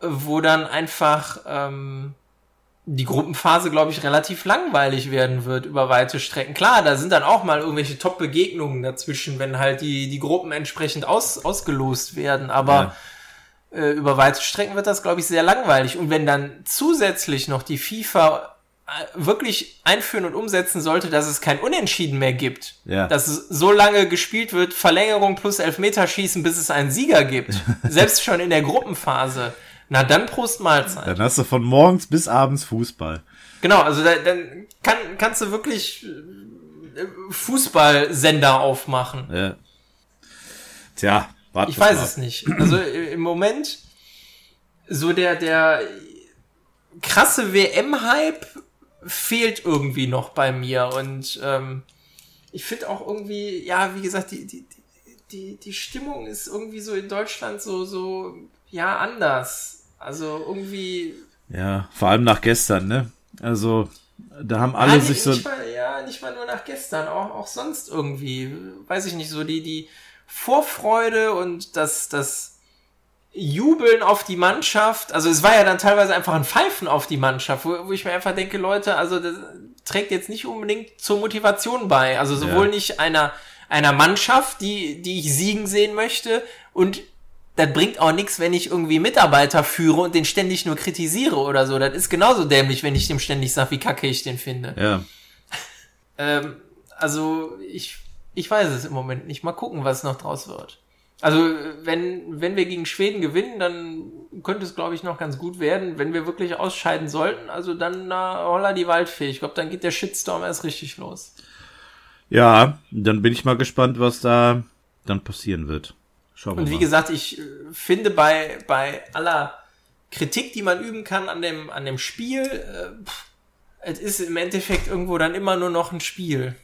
wo dann einfach ähm, die Gruppenphase, glaube ich, relativ langweilig werden wird über weite Strecken. Klar, da sind dann auch mal irgendwelche Top-Begegnungen dazwischen, wenn halt die, die Gruppen entsprechend aus, ausgelost werden, aber äh, über weite Strecken wird das, glaube ich, sehr langweilig. Und wenn dann zusätzlich noch die FIFA wirklich einführen und umsetzen sollte, dass es kein Unentschieden mehr gibt, Ja. dass es so lange gespielt wird, Verlängerung plus Elfmeterschießen, bis es einen Sieger gibt, selbst schon in der Gruppenphase, na dann Prost Mahlzeit. Dann hast du von morgens bis abends Fußball. Genau, also da, dann kann, kannst du wirklich äh, Fußballsender aufmachen. Ja. Tja, warte Ich weiß es nicht. Also äh, im Moment so der der krasse WM-Hype fehlt irgendwie noch bei mir und ähm, ich finde auch irgendwie ja wie gesagt die die die die Stimmung ist irgendwie so in Deutschland so so ja anders. Also irgendwie Ja, vor allem nach gestern, ne? Also, Da haben alle ja, sich so. Nicht mal, ja, nicht mal nur nach gestern, auch, auch sonst irgendwie. Weiß ich nicht, so die, die Vorfreude und das, das Jubeln auf die Mannschaft. Also es war ja dann teilweise einfach ein Pfeifen auf die Mannschaft, wo, wo ich mir einfach denke, Leute, also das trägt jetzt nicht unbedingt zur Motivation bei. Also sowohl Ja. nicht einer, einer Mannschaft, die, die ich siegen sehen möchte und das bringt auch nichts, wenn ich irgendwie Mitarbeiter führe und den ständig nur kritisiere oder so. Das ist genauso dämlich, wenn ich dem ständig sage, wie kacke ich den finde. Ja. Ähm, also ich, ich weiß es im Moment nicht. Mal gucken, was noch draus wird. Also wenn, wenn wir gegen Schweden gewinnen, dann könnte es, glaube ich, noch ganz gut werden. Wenn wir wirklich ausscheiden sollten, also dann na, holla die Waldfee. Ich glaube, dann geht der Shitstorm erst richtig los. Ja, dann bin ich mal gespannt, was da dann passieren wird. Schauen wir Und wie mal. gesagt, ich äh, finde bei, bei aller Kritik, die man üben kann an dem, an dem Spiel, äh, pff, es ist im Endeffekt irgendwo dann immer nur noch ein Spiel.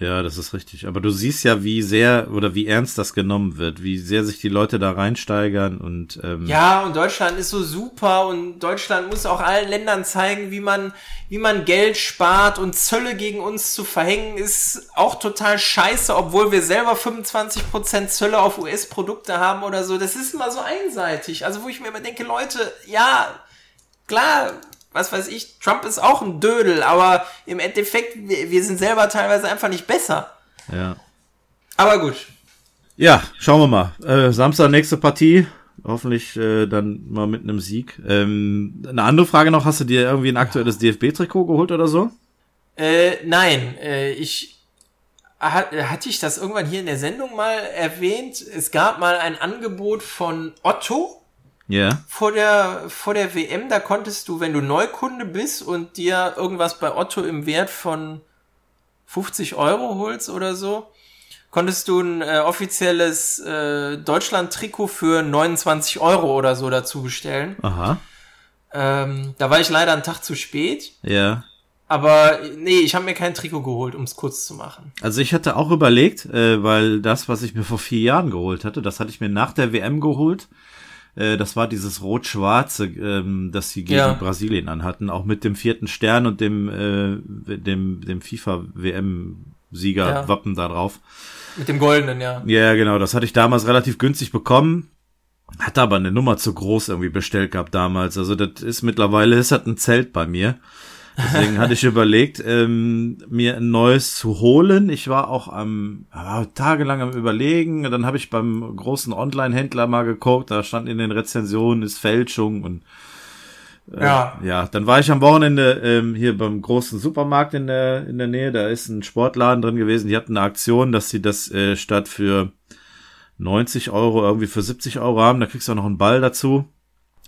Ja, das ist richtig. Aber du siehst ja, wie sehr oder wie ernst das genommen wird, wie sehr sich die Leute da reinsteigern und ähm, Ja, und Deutschland ist so super und Deutschland muss auch allen Ländern zeigen, wie man, wie man Geld spart und Zölle gegen uns zu verhängen ist auch total scheiße, obwohl wir selber 25% Zölle auf US-Produkte haben oder so. Das ist immer so einseitig. Also wo ich mir immer denke, Leute, ja, klar, was weiß ich, Trump ist auch ein Dödel, aber im Endeffekt, wir, wir sind selber teilweise einfach nicht besser. ja. Aber gut. Ja, schauen wir mal. Äh, Samstag nächste Partie. Hoffentlich äh, dann mal mit einem Sieg. Ähm, eine andere Frage noch, hast du dir irgendwie ein aktuelles DFB-Trikot geholt oder so? Äh, nein, äh, ich hat, hatte ich das irgendwann hier in der Sendung mal erwähnt. Es gab mal ein Angebot von Otto Ja. vor der vor der WM. Da konntest du, wenn du Neukunde bist und dir irgendwas bei Otto im Wert von 50 Euro holst oder so, konntest du ein äh, offizielles äh, Deutschland-Trikot für 29 Euro oder so dazu bestellen. Aha. Ähm, da war ich leider einen Tag zu spät. Ja. Aber nee, ich habe mir kein Trikot geholt, um es kurz zu machen. Also ich hatte auch überlegt, äh, weil das, was ich mir vor vier Jahren geholt hatte, das hatte ich mir nach der WM geholt. Äh, das war dieses rot-schwarze, ähm, das sie gegen Ja. Brasilien anhatten, auch mit dem vierten Stern und dem äh, dem dem FIFA WM Sieger Ja. Da drauf. Mit dem goldenen, ja. Ja, genau, das hatte ich damals relativ günstig bekommen. Hatte aber eine Nummer zu groß irgendwie bestellt gehabt damals. Also das ist mittlerweile ist das ein Zelt bei mir. Deswegen hatte ich überlegt, ähm, mir ein neues zu holen. Ich war auch am war tagelang am überlegen. Dann habe ich beim großen Online-Händler mal geguckt. Da stand in den Rezensionen ist Fälschung und äh, Ja. ja, dann war ich am Wochenende ähm, hier beim großen Supermarkt in der in der Nähe. Da ist ein Sportladen drin gewesen. Die hatten eine Aktion, dass sie das äh, statt für 90 Euro irgendwie für 70 Euro haben. Da kriegst du auch noch einen Ball dazu.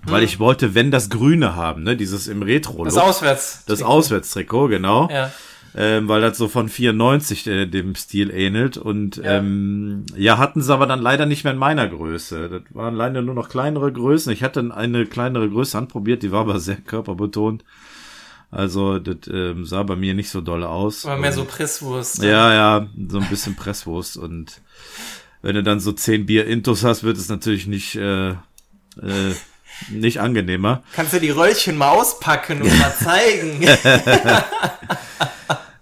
Weil ich wollte, wenn das Grüne haben, ne, dieses im retro Das Auswärts. das Auswärtstrikot, genau. Ja. Ähm, weil das so von 94 äh, dem Stil ähnelt. Und Ja. ähm, ja, hatten sie aber dann leider nicht mehr in meiner Größe. Das waren leider nur noch kleinere Größen. Ich hatte eine kleinere Größe anprobiert, die war aber sehr körperbetont. Also das ähm, sah bei mir nicht so doll aus. War mehr Und- so Presswurst. ja, ja, so ein bisschen Presswurst und wenn du dann so zehn Bier Intus hast, wird es natürlich nicht äh, äh, nicht angenehmer. Kannst du die Röllchen mal auspacken und mal zeigen?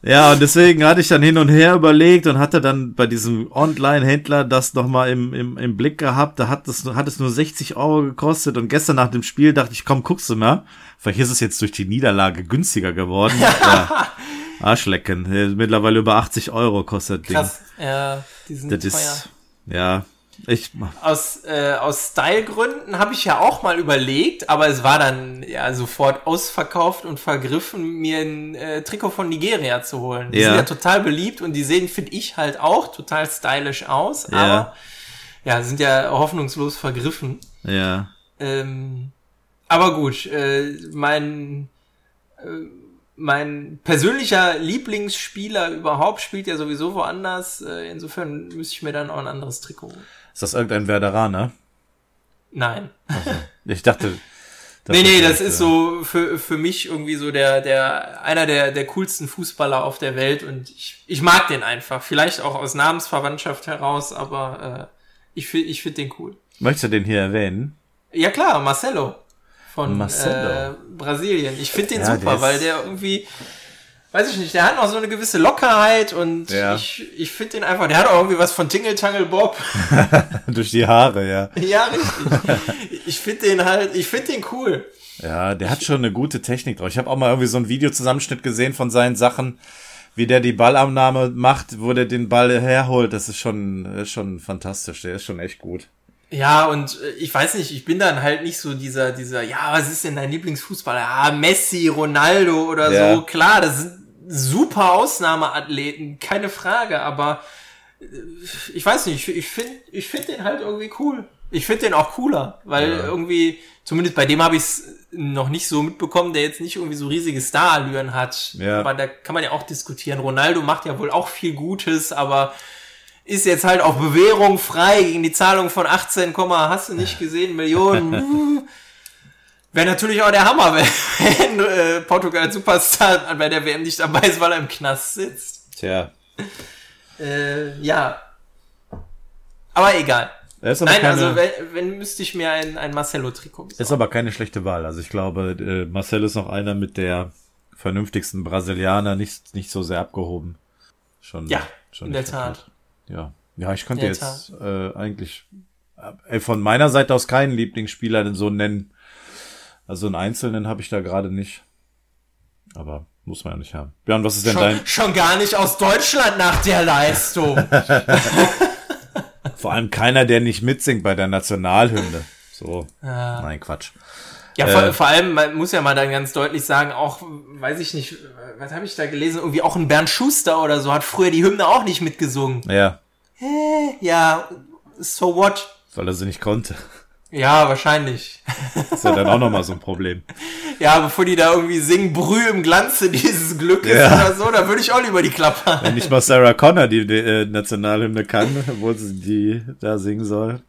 Ja, und deswegen hatte ich dann hin und her überlegt und hatte dann bei diesem Online-Händler das nochmal im, im, im Blick gehabt. Da hat es, hat es nur 60 Euro gekostet und gestern nach dem Spiel dachte ich, komm, guckst du mal. Vielleicht ist es jetzt durch die Niederlage günstiger geworden. ja. Arschlecken. Äh, Mittlerweile über 80 Euro kostet das Ding. Krass. Ja, die sind Das teuer. ist, ja, ich, Aus, äh, aus Stylegründen habe ich ja auch mal überlegt, aber es war dann ja sofort ausverkauft und vergriffen, mir ein äh, Trikot von Nigeria zu holen. Die Ja. sind ja total beliebt und die sehen, finde ich, halt auch total stylisch aus, Ja. aber ja, sind ja hoffnungslos vergriffen. ja. Ähm, aber gut, äh, mein, äh, mein persönlicher Lieblingsspieler überhaupt spielt ja sowieso woanders. Äh, insofern müsste ich mir dann auch ein anderes Trikot holen. Ist das irgendein Werderaner? Nein. Ich dachte. das nee, nee, das ist so für, für mich irgendwie so der, der, einer der, der coolsten Fußballer auf der Welt und ich, ich mag den einfach. Vielleicht auch aus Namensverwandtschaft heraus, aber äh, ich finde ich find den cool. Möchtest du den hier erwähnen? Ja klar, Marcelo. von Marcelo. äh, Brasilien. Ich finde den Ja, super, weil der irgendwie, weiß ich nicht, der hat noch so eine gewisse Lockerheit und Ja. ich, ich finde den einfach, der hat auch irgendwie was von Tingle Tangle Bob. Durch die Haare, ja. ja, richtig. Ich finde den halt, ich finde den cool. Ja, der hat schon eine gute Technik drauf. Ich habe auch mal irgendwie so ein Videozusammenschnitt gesehen von seinen Sachen, wie der die Ballannahme macht, wo der den Ball herholt. Das ist schon, ist schon fantastisch. Der ist schon echt gut. Ja, und äh, ich weiß nicht, ich bin dann halt nicht so dieser, dieser, ja, was ist denn dein Lieblingsfußballer? Ah, Messi, Ronaldo oder Ja. so. Klar, das sind super Ausnahmeathleten, keine Frage, aber äh, ich weiß nicht, ich, ich finde ich find den halt irgendwie cool. Ich finde den auch cooler, weil Ja. irgendwie, zumindest bei dem habe ich es noch nicht so mitbekommen, der jetzt nicht irgendwie so riesige Starallüren hat. Ja. Aber da kann man ja auch diskutieren. Ronaldo macht ja wohl auch viel Gutes, aber ist jetzt halt auf Bewährung frei gegen die Zahlung von 18, hast du nicht gesehen, Millionen. Wäre natürlich auch der Hammer, wenn, äh, Portugal Superstar bei der WM nicht dabei ist, weil er im Knast sitzt. Tja. Äh, ja. Aber egal. Ist aber Nein, keine, also wenn, wenn müsste ich mir ein, ein Marcelo-Trikot besorgen. ist aber keine schlechte Wahl. Also ich glaube, äh, Marcel ist noch einer mit der vernünftigsten Brasilianer, nicht, nicht so sehr abgehoben. Schon, Ja, schon in der Tat. verkehrt. Ja. Ja, ich könnte jetzt äh, eigentlich äh, von meiner Seite aus keinen Lieblingsspieler denn so nennen. Also einen einzelnen habe ich da gerade nicht. Aber muss man ja nicht haben. Björn, was ist denn Schon, dein? schon gar nicht aus Deutschland nach der Leistung. Vor allem keiner, der nicht mitsingt bei der Nationalhymne. So. Ja. Nein, Quatsch. Ja, vor, Äh. vor allem, man muss ja mal dann ganz deutlich sagen, auch, weiß ich nicht, was habe ich da gelesen, irgendwie auch ein Bernd Schuster oder so hat früher die Hymne auch nicht mitgesungen. Ja, Ja, so what? weil er sie nicht konnte. Ja, wahrscheinlich. Das ist ja dann auch nochmal so ein Problem. Ja, bevor die da irgendwie singen, Brühe im Glanze dieses Glückes Ja. oder so, da würde ich auch lieber die Klappe Wenn halten. nicht mal Sarah Connor die, die äh, Nationalhymne kann, obwohl sie die da singen soll.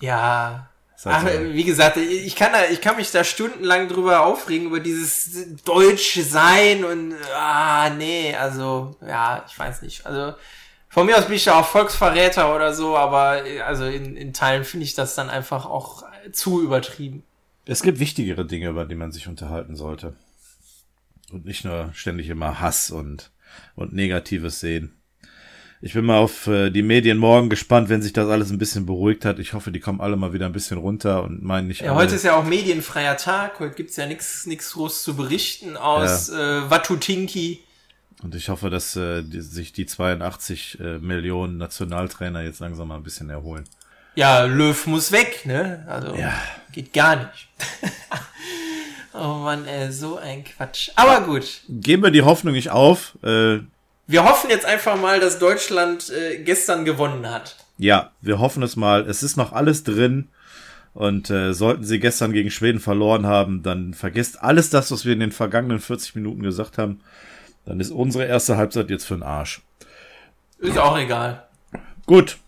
Ja. Halt Ach, wie gesagt, ich kann da, ich kann mich da stundenlang drüber aufregen, über dieses deutsche Sein und, ah, nee, also, ja, ich weiß nicht. Also, von mir aus bin ich ja auch Volksverräter oder so, aber, also, in, in Teilen finde ich das dann einfach auch zu übertrieben. Es gibt wichtigere Dinge, über die man sich unterhalten sollte. Und nicht nur ständig immer Hass und, und Negatives sehen. Ich bin mal auf äh, die Medien morgen gespannt, wenn sich das alles ein bisschen beruhigt hat. Ich hoffe, die kommen alle mal wieder ein bisschen runter und meinen nicht Ja, alle. heute ist ja auch medienfreier Tag, heute gibt's ja nichts nix groß zu berichten aus äh, Watutinki. und ich hoffe, dass äh, die, sich die 82 äh, Millionen Nationaltrainer jetzt langsam mal ein bisschen erholen. Ja, Löw muss weg, ne? Also Ja. geht gar nicht. oh Mann, ey, so ein Quatsch. Aber gut. Geben wir die Hoffnung nicht auf. Äh, Wir hoffen jetzt einfach mal, dass Deutschland äh, gestern gewonnen hat. Ja, wir hoffen es mal. Es ist noch alles drin. Und äh, sollten sie gestern gegen Schweden verloren haben, dann vergesst alles das, was wir in den vergangenen 40 Minuten gesagt haben. Dann ist unsere erste Halbzeit jetzt für den Arsch. Ist auch egal. Gut.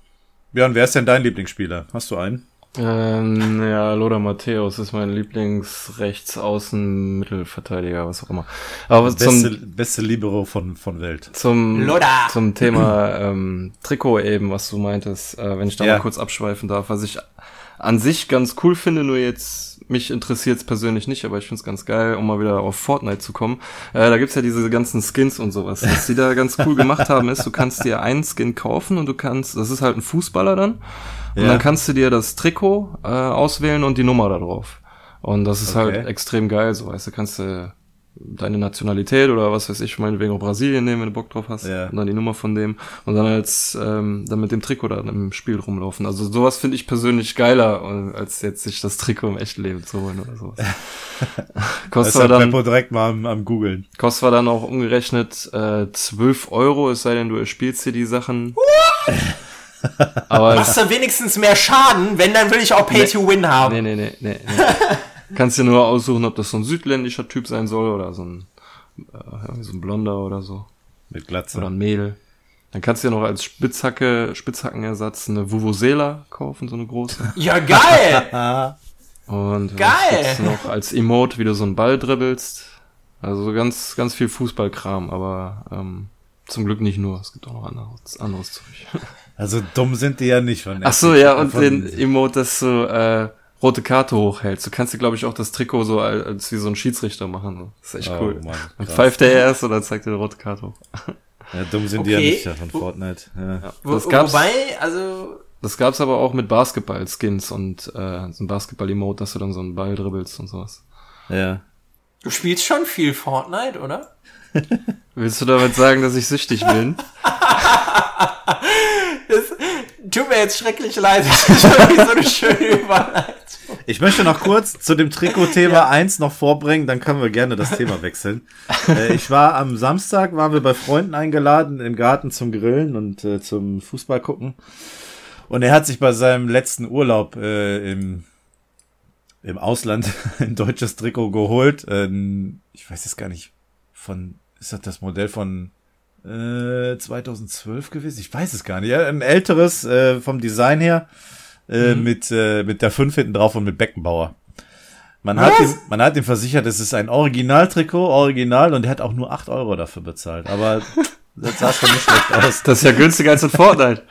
Björn, wer ist denn dein Lieblingsspieler? Hast du einen? Ähm, ja, Lothar Matthäus ist mein Lieblingsrechtsaußen-Mittelverteidiger, was auch immer. Aber Beste, zum, beste Libero von, von Welt. zum, Lothar. zum Thema ähm, Trikot eben, was du meintest, äh, wenn ich da Ja. mal kurz abschweifen darf, was ich an sich ganz cool finde, nur jetzt, mich interessiert es persönlich nicht, aber ich finde es ganz geil, um mal wieder auf Fortnite zu kommen. Äh, da gibt's ja diese ganzen Skins und sowas. Was die da ganz cool gemacht haben, ist, du kannst dir einen Skin kaufen und du kannst, das ist halt ein Fußballer dann, und Ja. dann kannst du dir das Trikot äh, auswählen und die Nummer da drauf. Und das ist Okay. halt extrem geil, so weißt du, kannst du deine Nationalität oder was weiß ich, meinetwegen auch Brasilien nehmen, wenn du Bock drauf hast. Ja. Und dann die Nummer von dem und dann als ähm, dann mit dem Trikot dann im Spiel rumlaufen. Also sowas finde ich persönlich geiler, äh, als jetzt sich das Trikot im echten Leben zu holen oder sowas. kostet Deshalb dann, direkt mal am, am googeln. kostet dann auch umgerechnet äh, 12 Euro, es sei denn, du erspielst dir die Sachen. Aber Machst du wenigstens mehr Schaden, wenn, dann will ich auch Pay to Win haben. Nee, nee, nee, nee. nee. Kannst dir nur aussuchen, ob das so ein südländischer Typ sein soll oder so ein, äh, irgendwie so ein Blonder oder so. Mit Glatze. Oder ein Mädel. Dann kannst du dir noch als Spitzhacke, Spitzhackenersatz eine Vuvuzela kaufen, so eine große. Ja, geil! Und Geil! noch als Emote, wie du so einen Ball dribbelst. Also so ganz, ganz viel Fußballkram, aber ähm, zum Glück nicht nur. Es gibt auch noch anderes, anderes Zeug. Also dumm sind die ja nicht. Von Ach so, ja, und den Emote, dass du äh, rote Karte hochhältst. Du kannst dir, glaube ich, auch das Trikot so als, als wie so ein Schiedsrichter machen. So. Das ist echt Oh, cool. Mann, Dann pfeift der erst oder zeigt dir eine rote Karte hoch. Ja, dumm sind die ja Okay. nicht ja, von Wo- Fortnite. Ja. Wo, Das gab's- wobei, also, Das gab's aber auch mit Basketball-Skins und äh, so ein Basketball-Emote, dass du dann so einen Ball dribbelst und sowas. ja. du spielst schon viel Fortnite, oder? Willst du damit sagen, dass ich süchtig bin? Das tut mir jetzt schrecklich leid. Das ist irgendwie so eine schöne Überleitung. Ich möchte noch kurz zu dem Trikot-Thema eins noch vorbringen, dann können wir gerne das Thema wechseln. äh, ich war am Samstag, waren wir bei Freunden eingeladen im Garten zum Grillen und äh, zum Fußball gucken. Und er hat sich bei seinem letzten Urlaub äh, im, im Ausland ein deutsches Trikot geholt. Ähm, ich weiß jetzt gar nicht, von, ist das das Modell von äh, 2012 gewesen? Ich weiß es gar nicht. Ja, ein älteres äh, vom Design her äh, mit, äh, mit der 5 hinten drauf und mit Beckenbauer. Man hat, ihm, man hat ihm versichert, es ist ein Originaltrikot, original, und er hat auch nur 8 Euro dafür bezahlt. Aber das sah schon nicht schlecht aus. Das ist ja günstiger als in Fortnite.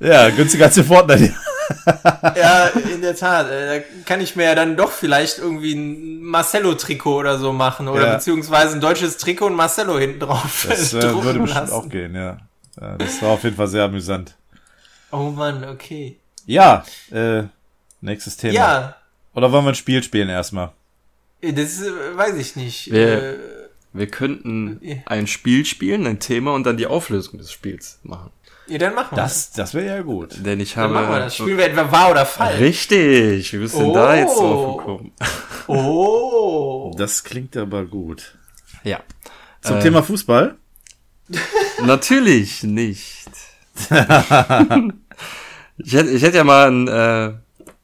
Ja, günstiger als die Fortnite. Ja, in der Tat. Äh, Da kann ich mir ja dann doch vielleicht irgendwie ein Marcello-Trikot oder so machen. Oder Ja. beziehungsweise ein deutsches Trikot und Marcello hinten drauf. Das äh, würde bestimmt lassen. auch gehen, ja. Das war auf jeden Fall sehr amüsant. Oh Mann, okay. Ja, äh, nächstes Thema. Ja, Oder wollen wir ein Spiel spielen erstmal? das äh, weiß ich nicht. Wer- Äh, Wir könnten ein Spiel spielen, ein Thema und dann die Auflösung des Spiels machen. Ja, dann machen wir Das, das wäre ja gut. Denn ich Dann machen wir habe. das. Spielen wir etwa wahr oder falsch. Richtig, wie bist du denn da jetzt Oh. drauf gekommen? Oh. Das klingt aber gut. Ja. Zum Äh, Thema Fußball? Natürlich nicht. ich, hätte, ich hätte ja mal ein, äh,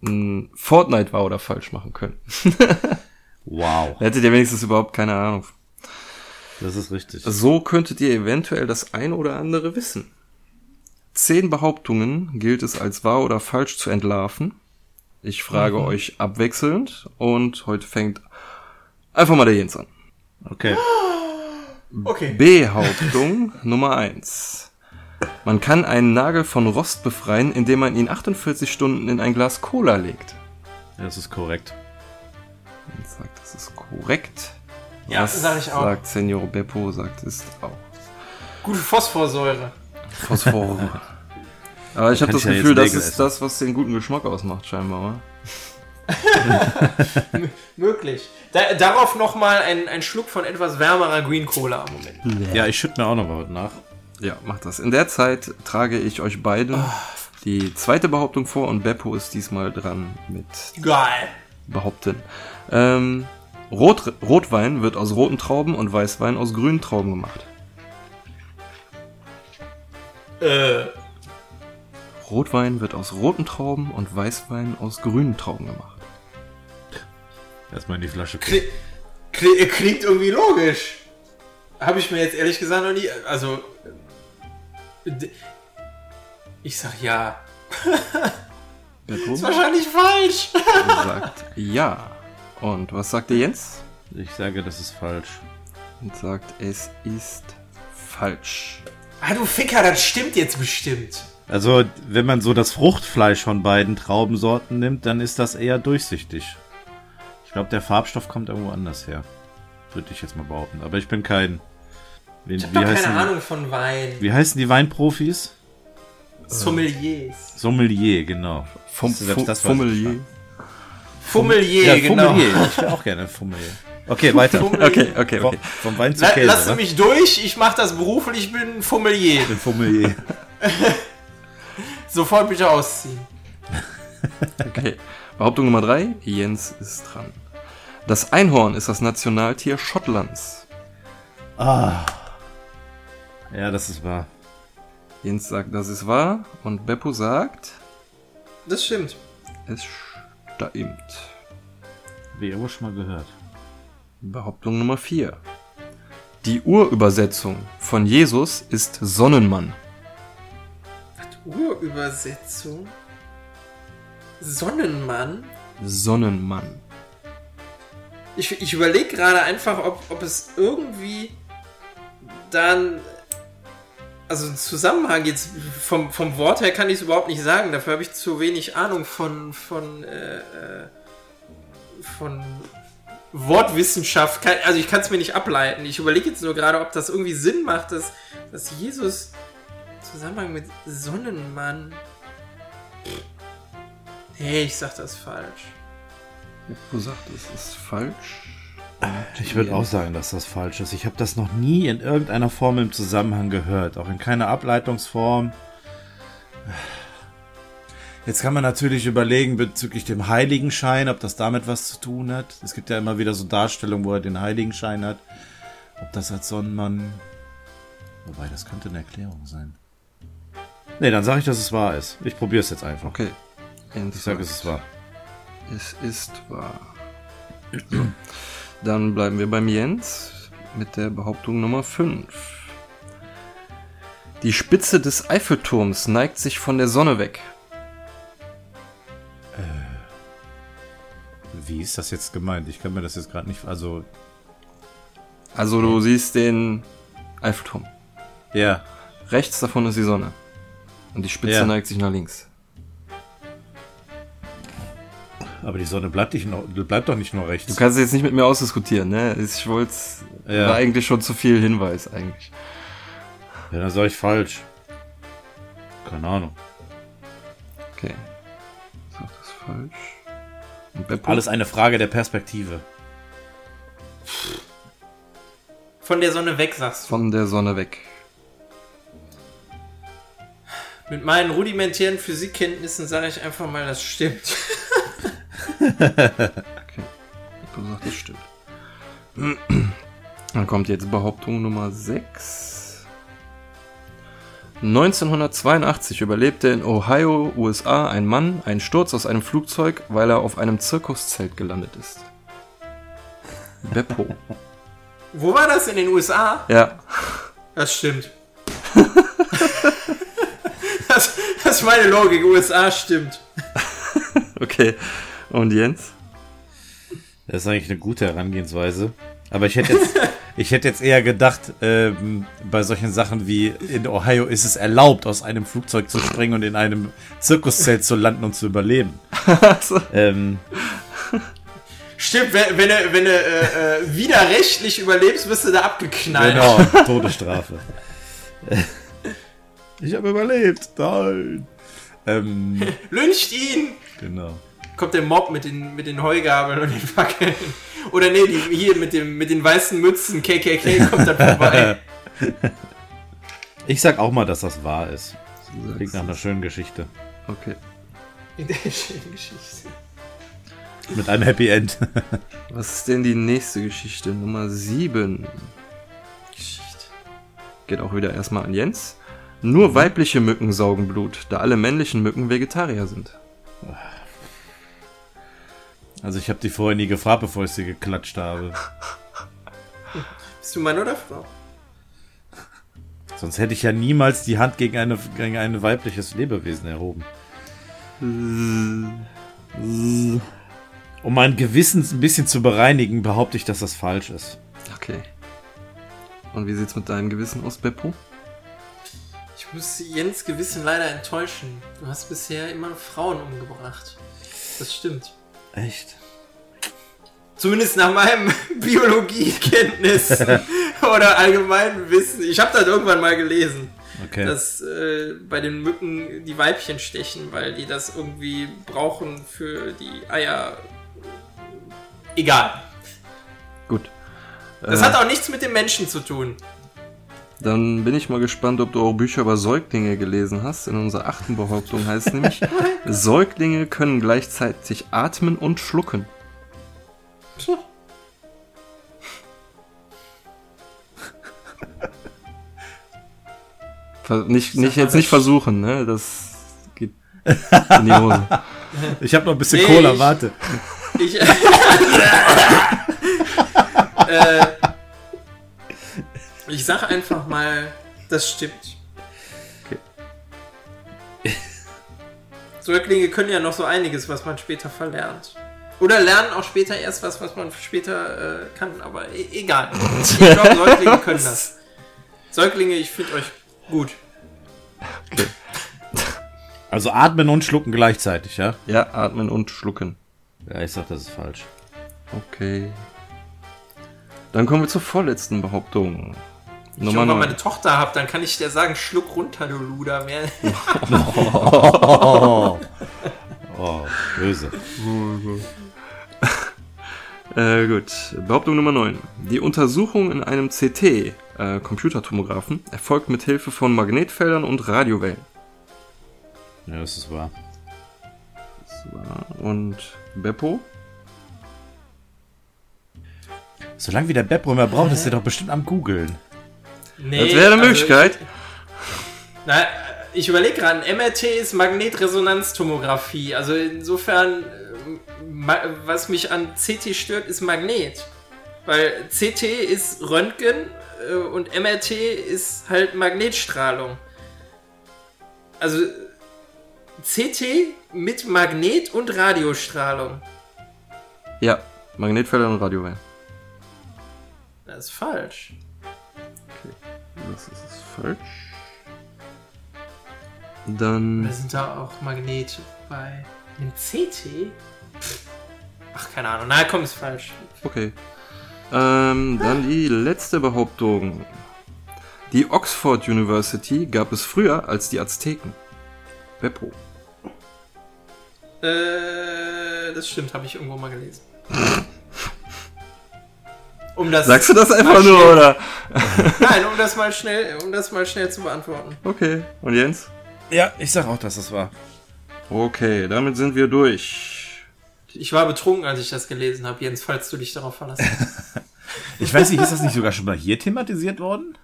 ein Fortnite war oder falsch machen können. Wow. Da hättet ihr wenigstens überhaupt keine Ahnung. Das ist richtig. So könntet ihr eventuell das eine oder andere wissen. Zehn Behauptungen gilt es als wahr oder falsch zu entlarven. Ich frage euch abwechselnd und heute fängt einfach mal der Jens an. Okay. Okay. Behauptung Nummer eins: Man kann einen Nagel von Rost befreien, indem man ihn 48 Stunden in ein Glas Cola legt. Das ist korrekt. Jens sagt, das ist korrekt. Ja, Was sag ich auch. Sagt Senior Beppo, sagt ist auch. Gute Phosphorsäure. Phosphor. Aber ich habe das Gefühl, das ist essen. das, was den guten Geschmack ausmacht, scheinbar. Wa? Möglich. Da, darauf nochmal ein, ein Schluck von etwas wärmerer Green Cola. Moment. Ja, ich schütte mir auch noch mal was nach. Ja, macht das. In der Zeit trage ich euch beiden Ah. die zweite Behauptung vor und Beppo ist diesmal dran mit Geil. Behaupten. Ähm, Rot, Rotwein wird aus roten Trauben und Weißwein aus grünen Trauben gemacht. Äh, Rotwein wird aus roten Trauben und Weißwein aus grünen Trauben gemacht. Erstmal in die Flasche kli kli klingt irgendwie logisch. Habe ich mir jetzt ehrlich gesagt noch nie. Also. Ich sag ja. Beppo Ist wahrscheinlich falsch. sagt ja. Und was sagt der Jens? Ich sage, das ist falsch. Und sagt, es ist falsch. Ah, du Ficker, das stimmt jetzt bestimmt. Also, wenn man so das Fruchtfleisch von beiden Traubensorten nimmt, dann ist das eher durchsichtig. Ich glaube, der Farbstoff kommt irgendwo anders her. Würde ich jetzt mal behaupten. Aber ich bin kein. Wie, Ich hab wie, doch heißen, keine die, Ahnung von Wein. wie heißen die Weinprofis? Sommeliers. Sommelier, genau. Fum, Selbst Fu- das weiß Fummelier. Fummelier, Ja, genau. Fummelier. Ich wäre auch gerne ein Fummelier. Okay, weiter. Fummelier. Okay, okay, Vom, okay. vom Wein zu La Käse, lass wa? mich durch, ich mach das beruflich, ich bin Fummelier. Ich bin Fummelier. Sofort bitte ausziehen. Okay. Behauptung Nummer drei. Jens ist dran. Das Einhorn ist das Nationaltier Schottlands. Ah. Ja, das ist wahr. Jens sagt, das ist wahr. Und Beppo sagt, Das stimmt. es stimmt. Wie irgendwo schon mal gehört. Behauptung Nummer vier. Die Urübersetzung von Jesus ist Sonnenmann. Urübersetzung. Sonnenmann. Sonnenmann. Ich, ich überlege gerade einfach, ob, ob es irgendwie dann. also einen Zusammenhang jetzt vom, vom Wort her kann ich es überhaupt nicht sagen. Dafür habe ich zu wenig Ahnung von, von, äh, äh von Wortwissenschaft. Also ich kann es mir nicht ableiten. Ich überlege jetzt nur gerade, ob das irgendwie Sinn macht, dass, dass Jesus Zusammenhang mit Sonnenmann. Nee, ich sag das falsch. Du sagst, es ist falsch. Ich würde auch sagen, dass das falsch ist. Ich habe das noch nie in irgendeiner Form im Zusammenhang gehört, auch in keiner Ableitungsform. Jetzt kann man natürlich überlegen bezüglich dem Heiligenschein, ob das damit was zu tun hat. Es gibt ja immer wieder so Darstellungen, wo er den Heiligenschein hat. Ob das als Sonnenmann. Wobei, das könnte eine Erklärung sein. Nee, dann sage ich, dass es wahr ist. Ich probiere es jetzt einfach. Okay. Ich sage, es ist wahr. Es ist wahr. Dann bleiben wir beim Jens mit der Behauptung Nummer 5. Die Spitze des Eiffelturms neigt sich von der Sonne weg. Äh, wie ist das jetzt gemeint? Ich kann mir das jetzt gerade nicht. Also. Also, du siehst den Eiffelturm. Ja. Rechts davon ist die Sonne. Und die Spitze ja. neigt sich nach links. Aber die Sonne bleibt, noch, bleibt doch nicht nur rechts. Du kannst jetzt nicht mit mir ausdiskutieren, ne? Ich wollte ja. war eigentlich schon zu viel Hinweis eigentlich. Ja, dann sag ich falsch. Keine Ahnung. Okay. Sag das falsch. Alles eine Frage der Perspektive. Von der Sonne weg, sagst du. Von der Sonne weg. Mit meinen rudimentären Physikkenntnissen sage ich einfach mal, das stimmt. okay. Du sagst, das stimmt. Dann kommt jetzt Behauptung Nummer 6. 1982 überlebte in Ohio, USA, ein Mann einen Sturz aus einem Flugzeug, weil er auf einem Zirkuszelt gelandet ist. Beppo. Wo war das? In den USA? Ja. Das stimmt. das, das ist meine Logik. USA stimmt. okay. Und Jens? Das ist eigentlich eine gute Herangehensweise. Aber ich hätte jetzt, ich hätte jetzt eher gedacht, ähm, bei solchen Sachen wie in Ohio ist es erlaubt, aus einem Flugzeug zu springen und in einem Zirkuszelt zu landen und zu überleben. so. ähm, Stimmt, wenn, wenn du, wenn du äh, äh, widerrechtlich überlebst, wirst du da abgeknallt. Genau, Todesstrafe. Ich habe überlebt. Nein. Ähm, Lyncht ihn! Genau kommt der Mob mit den, mit den Heugabeln und den Fackeln. Oder nee, die, hier mit, dem, mit den weißen Mützen, KKK, kommt dann vorbei. Ich sag auch mal, dass das wahr ist. Das klingt nach einer schönen Geschichte. Okay. In der schönen Geschichte. Mit einem Happy End. Was ist denn die nächste Geschichte? Nummer 7. Geschichte. Geht auch wieder erstmal an Jens. Nur mhm. weibliche Mücken saugen Blut, da alle männlichen Mücken Vegetarier sind. Also ich habe die vorher nie gefragt, bevor ich sie geklatscht habe. Bist du Mann oder Frau? Sonst hätte ich ja niemals die Hand gegen, eine, gegen ein weibliches Lebewesen erhoben. Um mein Gewissen ein bisschen zu bereinigen, behaupte ich, dass das falsch ist. Okay. Und wie sieht's mit deinem Gewissen aus, Beppo? Ich muss Jens Gewissen leider enttäuschen. Du hast bisher immer Frauen umgebracht. Das stimmt. Echt? Zumindest nach meinem Biologiekenntnis oder allgemeinen Wissen. Ich habe das irgendwann mal gelesen. Okay. Dass äh, bei den Mücken die Weibchen stechen, weil die das irgendwie brauchen für die Eier. Egal. Gut. Das äh, hat auch nichts mit dem Menschen zu tun. Dann bin ich mal gespannt, ob du auch Bücher über Säuglinge gelesen hast. In unserer achten Behauptung heißt es nämlich, Säuglinge können gleichzeitig atmen und schlucken. Nicht, nicht jetzt nicht versuchen, ne? Das geht in die Hose. Ich habe noch ein bisschen nee, Cola, ich, warte. Ich, äh, ich sag einfach mal, das stimmt. Okay. Säuglinge können ja noch so einiges, was man später verlernt. Oder lernen auch später erst was, was man später äh, kann, aber e egal. Ich glaube, Säuglinge können das. Säuglinge, ich finde euch Gut. Also atmen und schlucken gleichzeitig, ja? Ja, atmen und schlucken. Ja, ich sag, das ist falsch. Okay. Dann kommen wir zur vorletzten Behauptung. Wenn ich Nummer irgendwann 9. meine Tochter hab, dann kann ich dir sagen, schluck runter, du Luder. Mehr. Oh, oh böse. Äh, gut. Behauptung Nummer 9. Die Untersuchung in einem CT, äh, Computertomographen, erfolgt mit Hilfe von Magnetfeldern und Radiowellen. Ja, das ist wahr. So, Und Beppo? Solange wie der Beppo immer braucht, ist er doch bestimmt am googeln. Nee, Das wäre eine also Möglichkeit. Ich, na, ich überlege gerade, MRT ist Magnetresonanztomographie. Also insofern, äh, was mich an CT stört, ist Magnet. Weil CT ist Röntgen äh, und MRT ist halt Magnetstrahlung. Also CT mit Magnet und Radiostrahlung. Ja, Magnetfelder und Radiowellen. Das ist falsch. Das ist falsch. Dann. Oder sind da auch Magnete bei einem CT? Ach, keine Ahnung. Na, komm, ist falsch. Okay. Ähm, dann die letzte Behauptung. Die Oxford University gab es früher als die Azteken. Beppo. Äh, das stimmt, habe ich irgendwo mal gelesen. Um das Sagst du das einfach nur, schnell- oder? Nein, um das mal schnell, um das mal schnell zu beantworten. Okay. Und Jens? Ja, ich sag auch, dass das war. Okay, damit sind wir durch. Ich war betrunken, als ich das gelesen habe, Jens, falls du dich darauf verlassen hast. Ich weiß nicht, ist das nicht sogar schon mal hier thematisiert worden?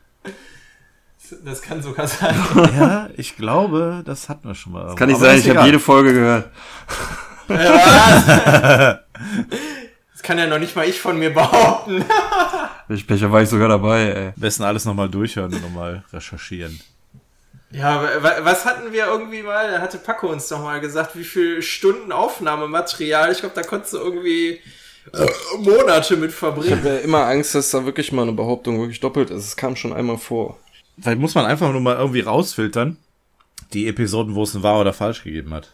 Das kann sogar sein. Ja, ich glaube, das hatten wir schon mal. Kann nicht sein, ich habe jede Folge gehört. das kann ja noch nicht mal ich von mir behaupten. Ich Becher war ich sogar dabei, ey. Am besten alles nochmal durchhören und nochmal recherchieren. Ja, wa- was hatten wir irgendwie mal? Da hatte Paco uns doch mal gesagt, wie viel Stunden Aufnahmematerial. Ich glaube, da konntest du irgendwie äh, Monate mit Ich verbringen. habe ja immer Angst, dass da wirklich mal eine Behauptung wirklich doppelt ist. Es kam schon einmal vor. Vielleicht muss man einfach nur mal irgendwie rausfiltern, die Episoden, wo es ein wahr oder falsch gegeben hat.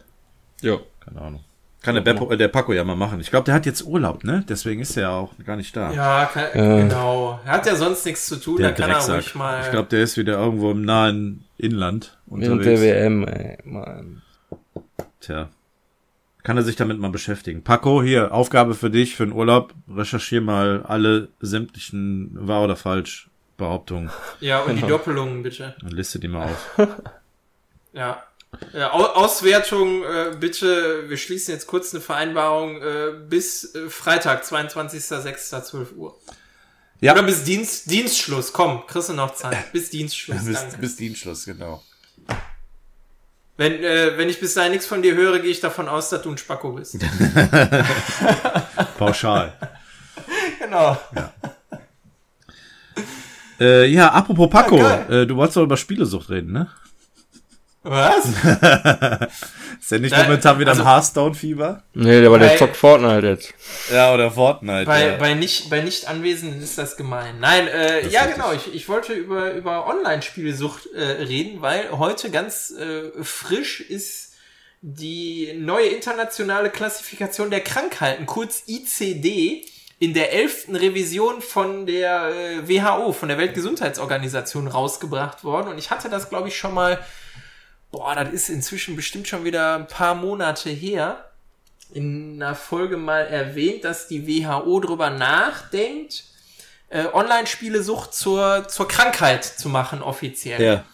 Ja. Keine Ahnung. Kann der, Beppo, der Paco ja mal machen. Ich glaube, der hat jetzt Urlaub, ne? Deswegen ist er ja auch gar nicht da. Ja, kann, Äh. genau. Er hat ja sonst nichts zu tun, der da kann er Drecksack. ruhig mal. Ich glaube, der ist wieder irgendwo im nahen Inland Während der WM, ey. Mann. Tja. Kann er sich damit mal beschäftigen. Paco, hier, Aufgabe für dich, für den Urlaub. Recherchier mal alle sämtlichen wahr oder falsch Behauptungen ja, und Genau. die Doppelungen bitte. und liste die mal auf. Ja. Ja Au Auswertung, äh, bitte, wir schließen jetzt kurz eine Vereinbarung äh, bis äh, Freitag, 22.06.12 Uhr. Ja. Oder bis Dienst, Dienstschluss, komm, kriegst du noch Zeit. Bis Dienstschluss, bis, bis Dienstschluss, genau. Wenn, äh, wenn ich bis dahin nichts von dir höre, gehe ich davon aus, dass du ein Spacko bist. Pauschal. genau. äh, ja, apropos Paco, Ja, äh, du wolltest doch über Spielesucht reden, ne? Was? Ist der nicht Nein, momentan wieder also- im Hearthstone-Fieber? Nee, der, aber der Bei- zockt Fortnite jetzt. Ja, oder Fortnite. Bei, ja. bei, nicht, bei nicht Anwesenden ist das gemein. Nein, äh, ist ja genau, ich, ich wollte über, über Online-Spielsucht äh, reden, weil heute ganz äh, frisch ist die neue internationale Klassifikation der Krankheiten, kurz ICD, in der elften Revision von der äh, WHO, von der Weltgesundheitsorganisation rausgebracht worden. Und ich hatte das, glaube ich, schon mal, boah, das ist inzwischen bestimmt schon wieder ein paar Monate her in einer Folge mal erwähnt, dass die WHO drüber nachdenkt, äh, Online-Spielesucht zur, zur Krankheit zu machen, offiziell. ja.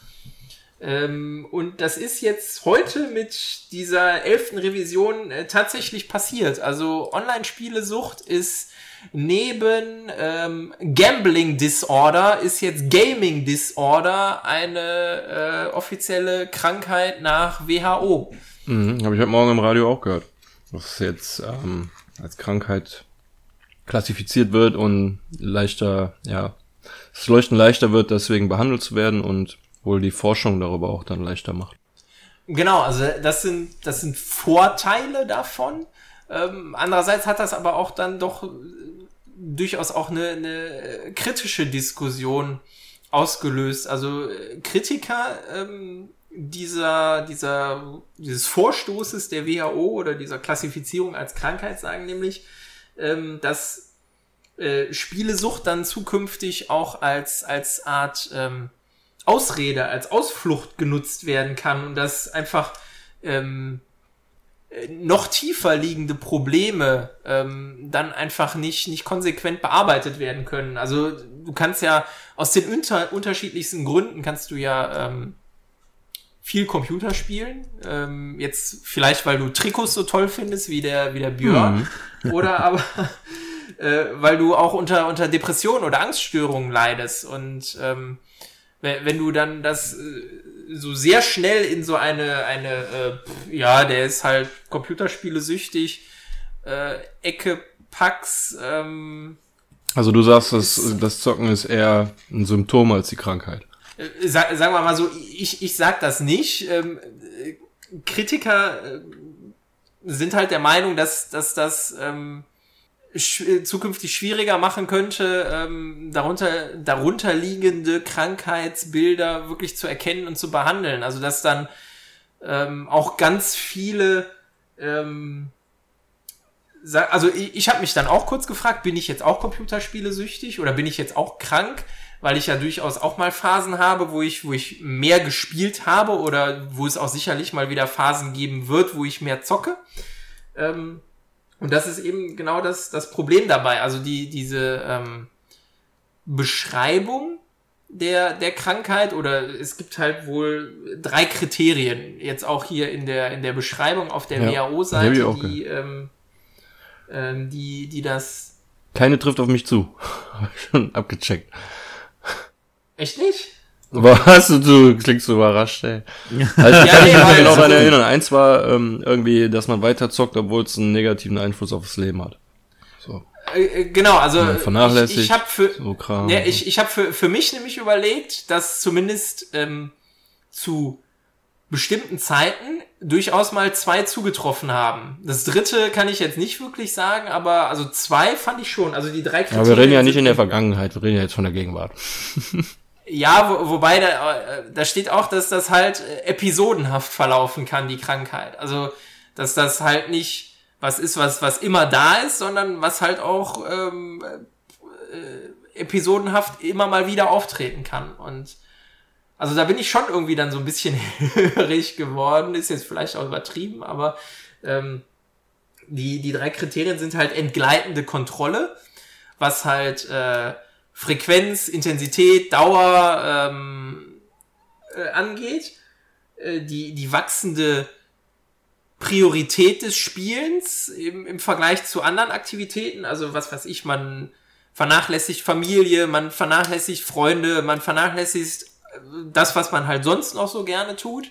Ähm, und das ist jetzt heute mit dieser elften Revision äh, tatsächlich passiert. Also Online-Spielesucht ist neben ähm, Gambling Disorder ist jetzt Gaming Disorder eine äh, offizielle Krankheit nach WHO. Mhm, habe ich heute Morgen im Radio auch gehört. Dass es jetzt ähm, als Krankheit klassifiziert wird und leichter, ja, das Leuchten leichter wird, deswegen behandelt zu werden und wohl die Forschung darüber auch dann leichter macht. Genau, also das sind, das sind Vorteile davon. Ähm, andererseits hat das aber auch dann doch äh, durchaus auch eine, eine kritische Diskussion ausgelöst. Also äh, Kritiker ähm, dieser, dieser, dieses Vorstoßes der WHO oder dieser Klassifizierung als Krankheit sagen nämlich, ähm, dass äh, Spielesucht dann zukünftig auch als, als Art ähm, Ausrede, als Ausflucht genutzt werden kann und dass einfach ähm, noch tiefer liegende Probleme ähm, dann einfach nicht, nicht konsequent bearbeitet werden können. Also du kannst ja aus den unter unterschiedlichsten Gründen kannst du ja ähm, viel Computer spielen. Ähm, jetzt vielleicht, weil du Trikots so toll findest wie der, wie der Björn. Mhm. Oder aber äh, weil du auch unter, unter Depressionen oder Angststörungen leidest. Und ähm, wenn, wenn du dann das äh, so sehr schnell in so eine, eine äh, ja, der ist halt Computerspiele süchtig, äh, Ecke Pax. Ähm, also du sagst, dass das Zocken ist eher ein Symptom als die Krankheit. Äh, sag, sagen wir mal so, ich, ich sag das nicht. Ähm, Kritiker äh, sind halt der Meinung, dass, dass das ähm, sch zukünftig schwieriger machen könnte, ähm, darunter, darunter liegende Krankheitsbilder wirklich zu erkennen und zu behandeln. Also dass dann ähm, auch ganz viele ähm, also ich, ich habe mich dann auch kurz gefragt, bin ich jetzt auch Computerspiele süchtig oder bin ich jetzt auch krank, weil ich ja durchaus auch mal Phasen habe, wo ich, wo ich mehr gespielt habe oder wo es auch sicherlich mal wieder Phasen geben wird, wo ich mehr zocke. Ähm, und das ist eben genau das, das Problem dabei. Also die, diese ähm, Beschreibung der, der Krankheit oder es gibt halt wohl drei Kriterien, jetzt auch hier in der, in der Beschreibung auf der ja, WHO-Seite, die, ähm, ähm, die, die das. Keine trifft auf mich zu. Schon abgecheckt. Echt nicht? Was? Du klingst so überrascht, ey. Also, ja, kann ich mich noch daran erinnern. Eins war ähm, irgendwie, dass man weiter zockt, obwohl es einen negativen Einfluss auf das Leben hat. So. Äh, äh genau, also ja, vernachlässigt, ich, ich habe für, so Kram, ja, ich, ich hab für, für mich nämlich überlegt, dass zumindest ähm, zu bestimmten Zeiten durchaus mal zwei zugetroffen haben. Das dritte kann ich jetzt nicht wirklich sagen, aber also zwei fand ich schon. Also die drei Kriterien. Aber wir reden ja nicht in der Vergangenheit, wir reden ja jetzt von der Gegenwart. Ja, wo, wobei da, äh, da steht auch, dass das halt äh, episodenhaft verlaufen kann, die Krankheit. Also, dass das halt nicht was ist, was, was immer da ist, sondern was halt auch ähm, äh, episodenhaft immer mal wieder auftreten kann. Und also da bin ich schon irgendwie dann so ein bisschen hörig geworden, ist jetzt vielleicht auch übertrieben, aber ähm, die, die drei Kriterien sind halt entgleitende Kontrolle, was halt äh, Frequenz, Intensität, Dauer ähm, äh, angeht, äh, die, die wachsende Priorität des Spielens im, im Vergleich zu anderen Aktivitäten, also was weiß ich, man vernachlässigt Familie, man vernachlässigt Freunde, man vernachlässigt äh, das, was man halt sonst noch so gerne tut.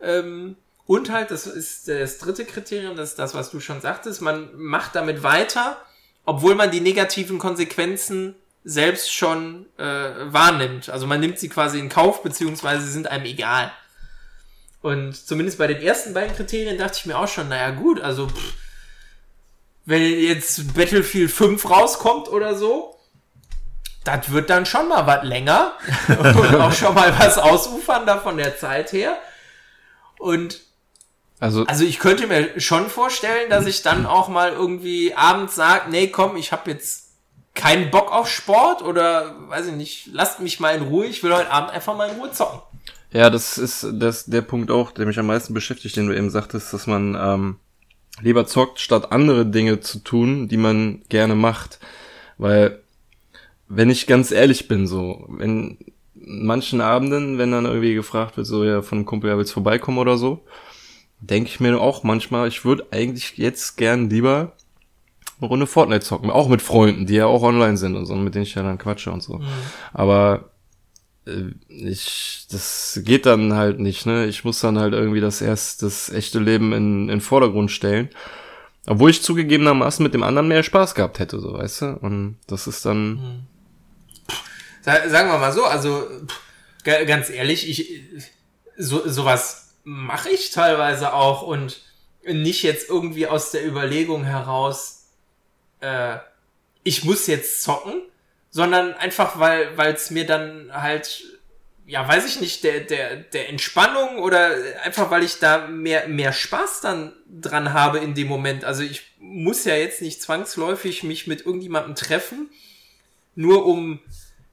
Ähm, und halt, das ist das dritte Kriterium, das ist das, was du schon sagtest, man macht damit weiter, obwohl man die negativen Konsequenzen selbst schon äh, wahrnimmt. Also man nimmt sie quasi in Kauf, beziehungsweise sie sind einem egal. Und zumindest bei den ersten beiden Kriterien dachte ich mir auch schon, naja gut, also pff, wenn jetzt Battlefield 5 rauskommt oder so, das wird dann schon mal was länger und auch schon mal was ausufern da von der Zeit her. Und also, also ich könnte mir schon vorstellen, dass ich dann auch mal irgendwie abends sage, nee, komm, ich habe jetzt keinen Bock auf Sport oder weiß ich nicht, lasst mich mal in Ruhe, ich will heute Abend einfach mal in Ruhe zocken. Ja, das ist das der Punkt auch, der mich am meisten beschäftigt, den du eben sagtest, dass man ähm, lieber zockt, statt andere Dinge zu tun, die man gerne macht. Weil, wenn ich ganz ehrlich bin, so, wenn manchen Abenden, wenn dann irgendwie gefragt wird, so ja, von einem Kumpel, ja, willst vorbeikommen oder so, denke ich mir auch manchmal, ich würde eigentlich jetzt gern lieber eine Runde Fortnite zocken. Auch mit Freunden, die ja auch online sind und so, mit denen ich ja dann quatsche und so. Mhm. Aber äh, ich, das geht dann halt nicht, ne? Ich muss dann halt irgendwie das erst, das echte Leben in, in Vordergrund stellen. Obwohl ich zugegebenermaßen mit dem anderen mehr Spaß gehabt hätte, so, weißt du? Und das ist dann. Mhm. Sagen wir mal so, also, ganz ehrlich, ich, so, sowas mache ich teilweise auch und nicht jetzt irgendwie aus der Überlegung heraus, äh, ich muss jetzt zocken, sondern einfach, weil es mir dann halt, ja, weiß ich nicht, der, der, der Entspannung oder einfach, weil ich da mehr, mehr Spaß dann dran habe in dem Moment. Also ich muss ja jetzt nicht zwangsläufig mich mit irgendjemandem treffen, nur um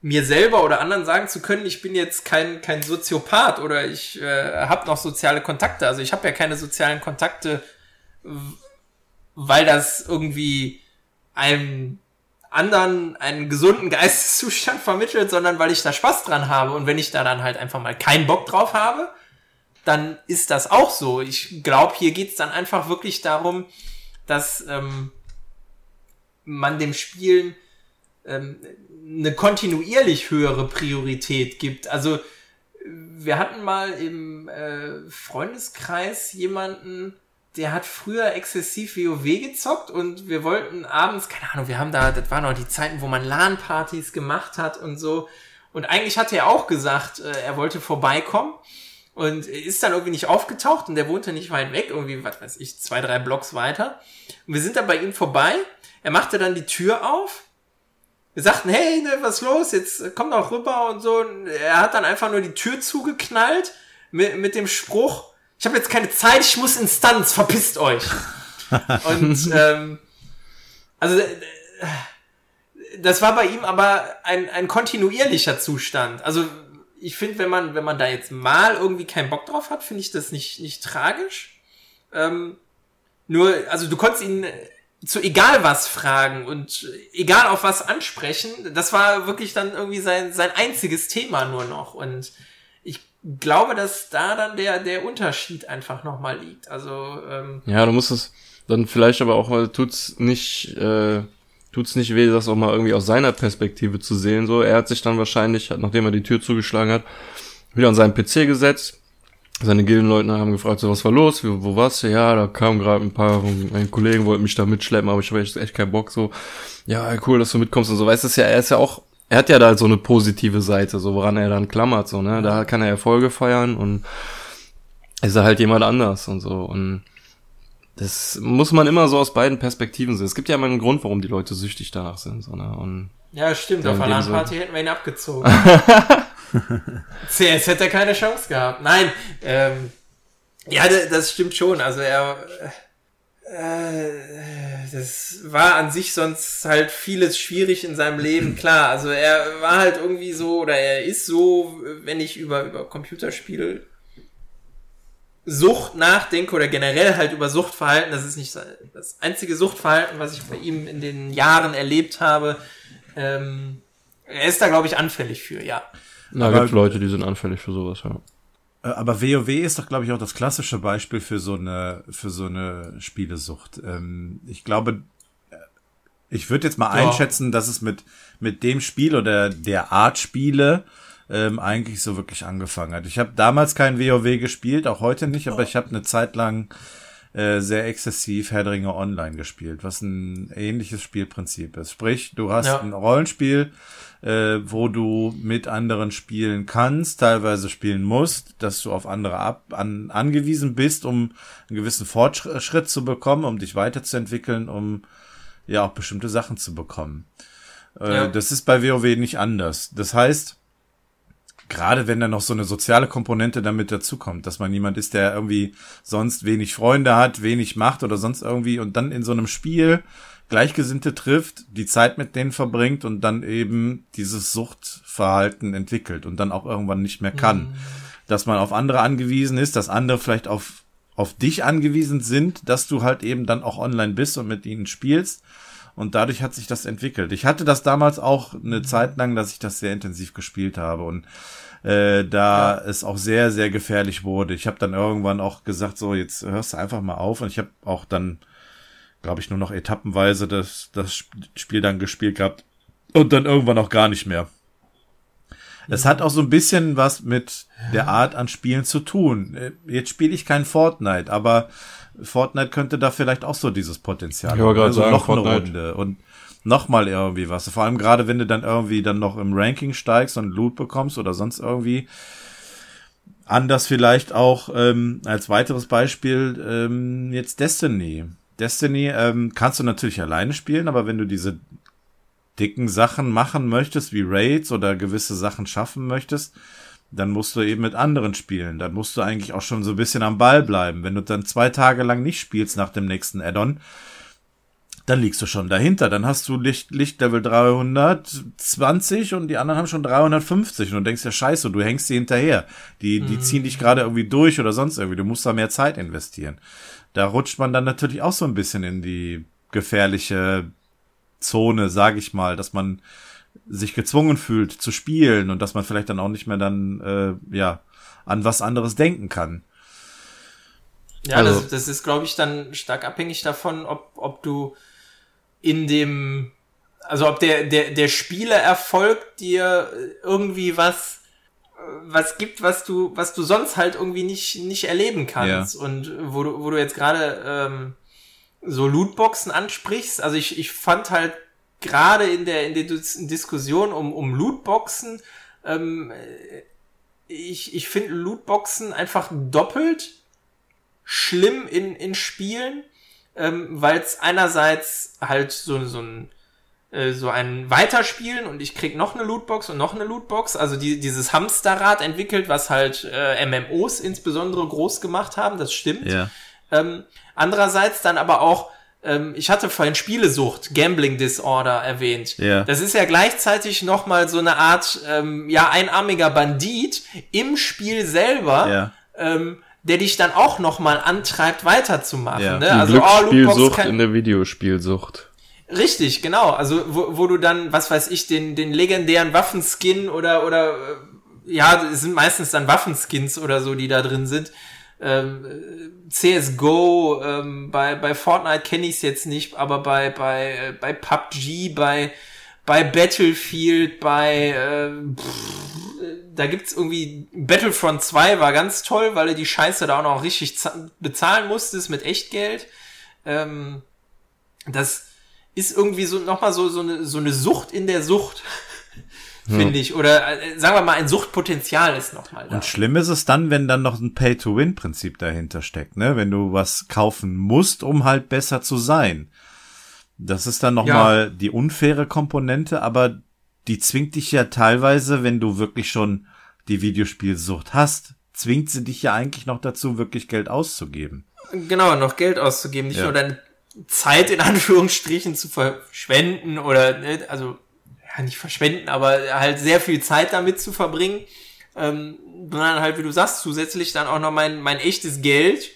mir selber oder anderen sagen zu können, ich bin jetzt kein, kein Soziopath oder ich äh, habe noch soziale Kontakte. Also ich habe ja keine sozialen Kontakte, weil das irgendwie einem anderen einen gesunden Geisteszustand vermittelt, sondern weil ich da Spaß dran habe. Und wenn ich da dann halt einfach mal keinen Bock drauf habe, dann ist das auch so. Ich glaube, hier geht's dann einfach wirklich darum, dass ähm, man dem Spielen ähm, eine kontinuierlich höhere Priorität gibt. Also wir hatten mal im äh, Freundeskreis jemanden, der hat früher exzessiv WoW gezockt und wir wollten abends, keine Ahnung, wir haben da, das waren noch die Zeiten, wo man LAN-Partys gemacht hat und so. Und eigentlich hatte er auch gesagt, äh, er wollte vorbeikommen und ist dann irgendwie nicht aufgetaucht und der wohnte nicht weit weg, irgendwie, was weiß ich, zwei, drei Blocks weiter. Und wir sind dann bei ihm vorbei. Er machte dann die Tür auf wir sagten, hey, ne, was los? Jetzt komm doch rüber und so. Und er hat dann einfach nur die Tür zugeknallt mit, mit dem Spruch, ich habe jetzt keine Zeit, ich muss Instanz, verpisst euch. und ähm, also äh, das war bei ihm aber ein, ein kontinuierlicher Zustand. Also ich finde, wenn man, wenn man da jetzt mal irgendwie keinen Bock drauf hat, finde ich das nicht, nicht tragisch. Ähm, nur, also du konntest ihn zu egal was fragen und egal auf was ansprechen. Das war wirklich dann irgendwie sein, sein einziges Thema nur noch. Und glaube, dass da dann der, der Unterschied einfach nochmal liegt. Also, ähm, Ja, du musst es dann vielleicht aber auch, weil tut's nicht, äh, tut's nicht weh, das auch mal irgendwie aus seiner Perspektive zu sehen. So, er hat sich dann wahrscheinlich, nachdem er die Tür zugeschlagen hat, wieder an seinen PC gesetzt, seine Gildenleute haben gefragt, so was war los, wo, wo warst du? Ja, da kamen gerade ein paar, meine Kollegen wollten mich da mitschleppen, aber ich habe echt, echt keinen Bock, so, ja, cool, dass du mitkommst und so, weißt du, ja, er ist ja auch, er hat ja da so eine positive Seite, so woran er dann klammert, so, ne, da kann er Erfolge feiern und ist er halt jemand anders und so und das muss man immer so aus beiden Perspektiven sehen. Es gibt ja immer einen Grund, warum die Leute süchtig danach sind, so, ne, und ja, stimmt, auf einer Party hätten wir ihn abgezogen. CS hätte er keine Chance gehabt. Nein, ähm, ja, das stimmt schon. Also er, äh, das war an sich sonst halt vieles schwierig in seinem Leben. Klar, also er war halt irgendwie so oder er ist so, wenn ich über über Computerspiele Sucht nachdenke oder generell halt über Suchtverhalten, das ist nicht das einzige Suchtverhalten, was ich bei ihm in den Jahren erlebt habe. Ähm, er ist da, glaube ich, anfällig für, ja. Na, gibt Leute, die sind anfällig für sowas, ja. Äh, aber WoW ist doch, glaube ich, auch das klassische Beispiel für so eine, für so eine Spielesucht. Ähm, ich glaube, äh, ich würde jetzt mal ja. einschätzen, dass es mit, mit dem Spiel oder der Art Spiele ähm, eigentlich so wirklich angefangen hat. Ich habe damals kein WoW gespielt, auch heute nicht, aber ich habe eine Zeit lang äh, sehr exzessiv Herr Ringe Online gespielt, was ein ähnliches Spielprinzip ist. Sprich, du hast ja. ein Rollenspiel, äh, wo du mit anderen spielen kannst, teilweise spielen musst, dass du auf andere ab, an, angewiesen bist, um einen gewissen Fortschritt zu bekommen, um dich weiterzuentwickeln, um ja auch bestimmte Sachen zu bekommen. Äh, ja. Das ist bei WoW nicht anders. Das heißt, gerade wenn da noch so eine soziale Komponente damit dazukommt, dass man jemand ist, der irgendwie sonst wenig Freunde hat, wenig macht oder sonst irgendwie und dann in so einem Spiel Gleichgesinnte trifft, die Zeit mit denen verbringt und dann eben dieses Suchtverhalten entwickelt und dann auch irgendwann nicht mehr kann. Mhm. Dass man auf andere angewiesen ist, dass andere vielleicht auf, auf dich angewiesen sind, dass du halt eben dann auch online bist und mit ihnen spielst. Und dadurch hat sich das entwickelt. Ich hatte das damals auch eine mhm. Zeit lang, dass ich das sehr intensiv gespielt habe und äh, da ja. es auch sehr, sehr gefährlich wurde. Ich habe dann irgendwann auch gesagt, so, jetzt hörst du einfach mal auf. Und ich habe auch dann glaube ich, nur noch etappenweise das, das Spiel dann gespielt gehabt und dann irgendwann auch gar nicht mehr. Es hat auch so ein bisschen was mit der Art an Spielen zu tun. Äh, jetzt spiele ich kein Fortnite, aber Fortnite könnte da vielleicht auch so dieses Potenzial haben. Also sagen, noch Fortnite. eine Runde und nochmal irgendwie was. Vor allem gerade, wenn du dann irgendwie dann noch im Ranking steigst und Loot bekommst oder sonst irgendwie. Anders vielleicht auch ähm, als weiteres Beispiel ähm, jetzt Destiny. Destiny ähm, kannst du natürlich alleine spielen, aber wenn du diese dicken Sachen machen möchtest, wie Raids oder gewisse Sachen schaffen möchtest, dann musst du eben mit anderen spielen. Dann musst du eigentlich auch schon so ein bisschen am Ball bleiben. Wenn du dann zwei Tage lang nicht spielst nach dem nächsten Add-on, dann liegst du schon dahinter. Dann hast du Licht, Lichtlevel 320 und die anderen haben schon 350 und du denkst ja scheiße, du hängst sie hinterher. Die, die mhm. ziehen dich gerade irgendwie durch oder sonst irgendwie. Du musst da mehr Zeit investieren. Da rutscht man dann natürlich auch so ein bisschen in die gefährliche Zone, sag ich mal, dass man sich gezwungen fühlt zu spielen und dass man vielleicht dann auch nicht mehr dann äh, ja an was anderes denken kann. Ja, also, das, das ist, glaube ich, dann stark abhängig davon, ob, ob du in dem, also ob der, der, der Spielererfolg dir irgendwie was, was gibt, was du, was du sonst halt irgendwie nicht, nicht erleben kannst. Ja. Und wo du, wo du jetzt gerade ähm, so Lootboxen ansprichst, also ich, ich fand halt gerade in der, in der Diskussion um, um Lootboxen, ähm, ich, ich finde Lootboxen einfach doppelt schlimm in, in Spielen, ähm, weil es einerseits halt so, so ein äh, so ein Weiterspielen und ich krieg noch eine Lootbox und noch eine Lootbox, also die, dieses Hamsterrad entwickelt, was halt äh, MMOs insbesondere groß gemacht haben, das stimmt. Ja. Ähm, andererseits dann aber auch ähm, ich hatte vorhin Spielesucht, Gambling Disorder erwähnt. Ja. Das ist ja gleichzeitig nochmal so eine Art, ähm, ja, einarmiger Bandit im Spiel selber, ja. ähm, der dich dann auch nochmal antreibt, weiterzumachen. Ja. Ne? also, oh, kann... in der Videospielsucht. Richtig, genau. Also, wo, wo du dann, was weiß ich, den, den legendären Waffenskin oder, oder, äh, ja, es sind meistens dann Waffenskins oder so, die da drin sind, ähm, CSGO, ähm, bei, bei Fortnite kenne ich es jetzt nicht, aber bei, bei, äh, bei PUBG, bei, bei Battlefield, bei äh, pff, da gibt's irgendwie Battlefront 2 war ganz toll, weil du die Scheiße da auch noch richtig bezahlen musstest mit Echtgeld. Ähm, das ist irgendwie so nochmal so, so, eine, so eine Sucht in der Sucht finde ja. ich. Oder äh, sagen wir mal, ein Suchtpotenzial ist nochmal da. Und schlimm ist es dann, wenn dann noch ein Pay-to-Win-Prinzip dahinter steckt, ne? Wenn du was kaufen musst, um halt besser zu sein. Das ist dann nochmal ja. die unfaire Komponente, aber die zwingt dich ja teilweise, wenn du wirklich schon die Videospielsucht hast, zwingt sie dich ja eigentlich noch dazu, wirklich Geld auszugeben. Genau, noch Geld auszugeben, nicht ja. nur deine Zeit in Anführungsstrichen zu verschwenden oder, ne, also ja, nicht verschwenden, aber halt sehr viel Zeit damit zu verbringen. Ähm, sondern halt, wie du sagst, zusätzlich dann auch noch mein, mein echtes Geld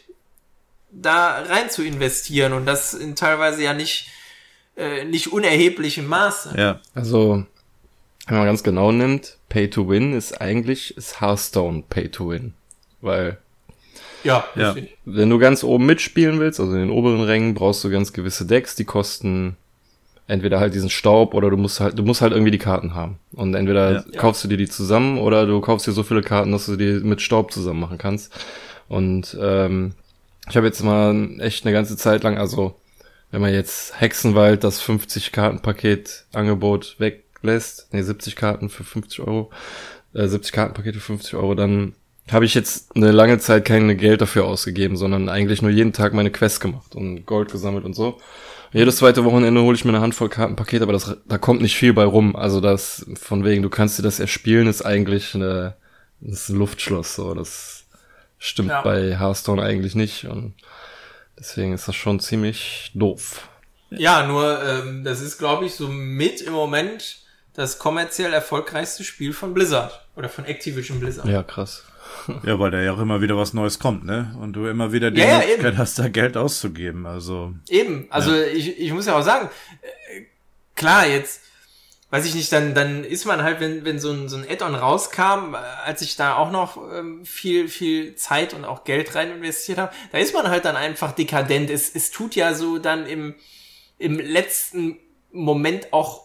da rein zu investieren und das in teilweise ja nicht, äh, nicht unerheblichem Maße. Ja, also, wenn man ganz genau nimmt, Pay to Win ist eigentlich, ist Hearthstone Pay to Win. Weil, ja, ja. wenn du ganz oben mitspielen willst, also in den oberen Rängen, brauchst du ganz gewisse Decks, die kosten entweder halt diesen Staub oder du musst halt, du musst halt irgendwie die Karten haben. Und entweder ja. kaufst du dir die zusammen oder du kaufst dir so viele Karten, dass du die mit Staub zusammen machen kannst. Und ähm, ich habe jetzt mal echt eine ganze Zeit lang, also wenn man jetzt Hexenwald das 50 Kartenpaket Angebot weglässt, nee 70 Karten für 50 Euro, äh, 70 Kartenpakete für 50 Euro, dann habe ich jetzt eine lange Zeit kein Geld dafür ausgegeben, sondern eigentlich nur jeden Tag meine Quest gemacht und Gold gesammelt und so. Jedes zweite Wochenende hole ich mir eine Handvoll Kartenpaket, aber das, da kommt nicht viel bei rum. Also das, von wegen, du kannst dir das erspielen, ist eigentlich eine, ist ein Luftschloss, so. Das stimmt ja. bei Hearthstone eigentlich nicht und deswegen ist das schon ziemlich doof. Ja, nur, ähm, das ist, glaube ich, so mit im Moment das kommerziell erfolgreichste Spiel von Blizzard. Oder von Activision Blizzard. Ja, krass. Ja, weil da ja auch immer wieder was Neues kommt, ne? Und du immer wieder die ja, Möglichkeit ja, hast, da Geld auszugeben. Also. Eben, also ja. ich, ich muss ja auch sagen, äh, klar, jetzt, weiß ich nicht, dann, dann ist man halt, wenn, wenn so ein, so ein Add-on rauskam, äh, als ich da auch noch ähm, viel, viel Zeit und auch Geld rein investiert habe, da ist man halt dann einfach dekadent. Es, es tut ja so dann im, im letzten Moment auch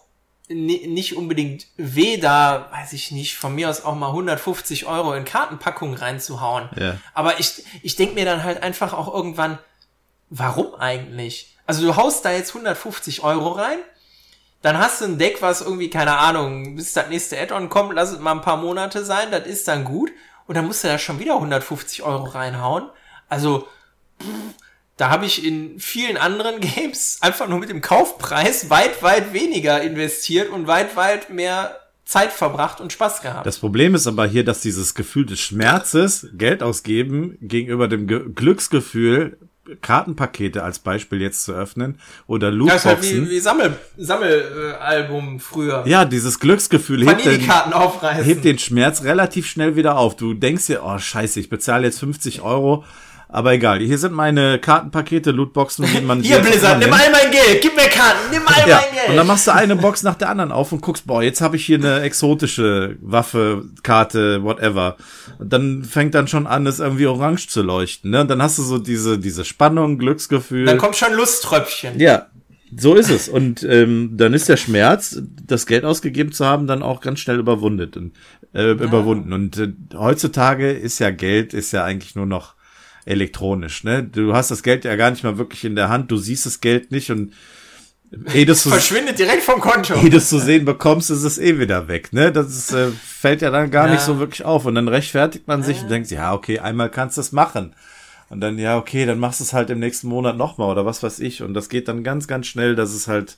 nicht unbedingt weh, da, weiß ich nicht, von mir aus auch mal 150 Euro in Kartenpackungen reinzuhauen. Ja. Aber ich, ich denke mir dann halt einfach auch irgendwann, warum eigentlich? Also du haust da jetzt 150 Euro rein, dann hast du ein Deck, was irgendwie, keine Ahnung, bis das nächste Add-on kommt, lass es mal ein paar Monate sein, das ist dann gut. Und dann musst du da schon wieder 150 Euro reinhauen. Also, pff, da habe ich in vielen anderen Games einfach nur mit dem Kaufpreis weit, weit weniger investiert und weit, weit mehr Zeit verbracht und Spaß gehabt. Das Problem ist aber hier, dass dieses Gefühl des Schmerzes, Geld ausgeben, gegenüber dem Ge Glücksgefühl, Kartenpakete als Beispiel jetzt zu öffnen oder Ja, ist halt Lootboxen. wie, wie Sammel, Sammelalbum früher. Ja, dieses Glücksgefühl hebt den, hebt den Schmerz relativ schnell wieder auf. Du denkst dir, oh scheiße, ich bezahle jetzt 50 Euro, aber egal. Hier sind meine Kartenpakete, Lootboxen, wie man Hier, Blizzard, nimm all mein Geld, gib mir Karten, nimm all Ja, mein Geld. und dann machst du eine Box nach der anderen auf und guckst, boah, jetzt habe ich hier eine exotische Waffe, Karte, whatever. Und dann fängt dann schon an, es irgendwie orange zu leuchten. Ne? Und dann hast du so diese, diese Spannung, Glücksgefühl. dann kommt schon Lusttröpfchen. Ja, so ist es. Und ähm, dann ist der Schmerz, das Geld ausgegeben zu haben, dann auch ganz schnell überwundet und, äh, überwunden. Und äh, heutzutage ist ja Geld, ist ja eigentlich nur noch elektronisch. Ne? Du hast das Geld ja gar nicht mal wirklich in der Hand, du siehst das Geld nicht und eh das Verschwindet direkt vom Konto. eh das zu sehen bekommst, ist es eh wieder weg. Ne? Das ist, äh, fällt ja dann gar Ja. nicht so wirklich auf. Und dann rechtfertigt man sich und denkt, ja, okay, einmal kannst du es machen. Und dann, ja, okay, dann machst du es halt im nächsten Monat nochmal oder was weiß ich. Und das geht dann ganz, ganz schnell, dass es halt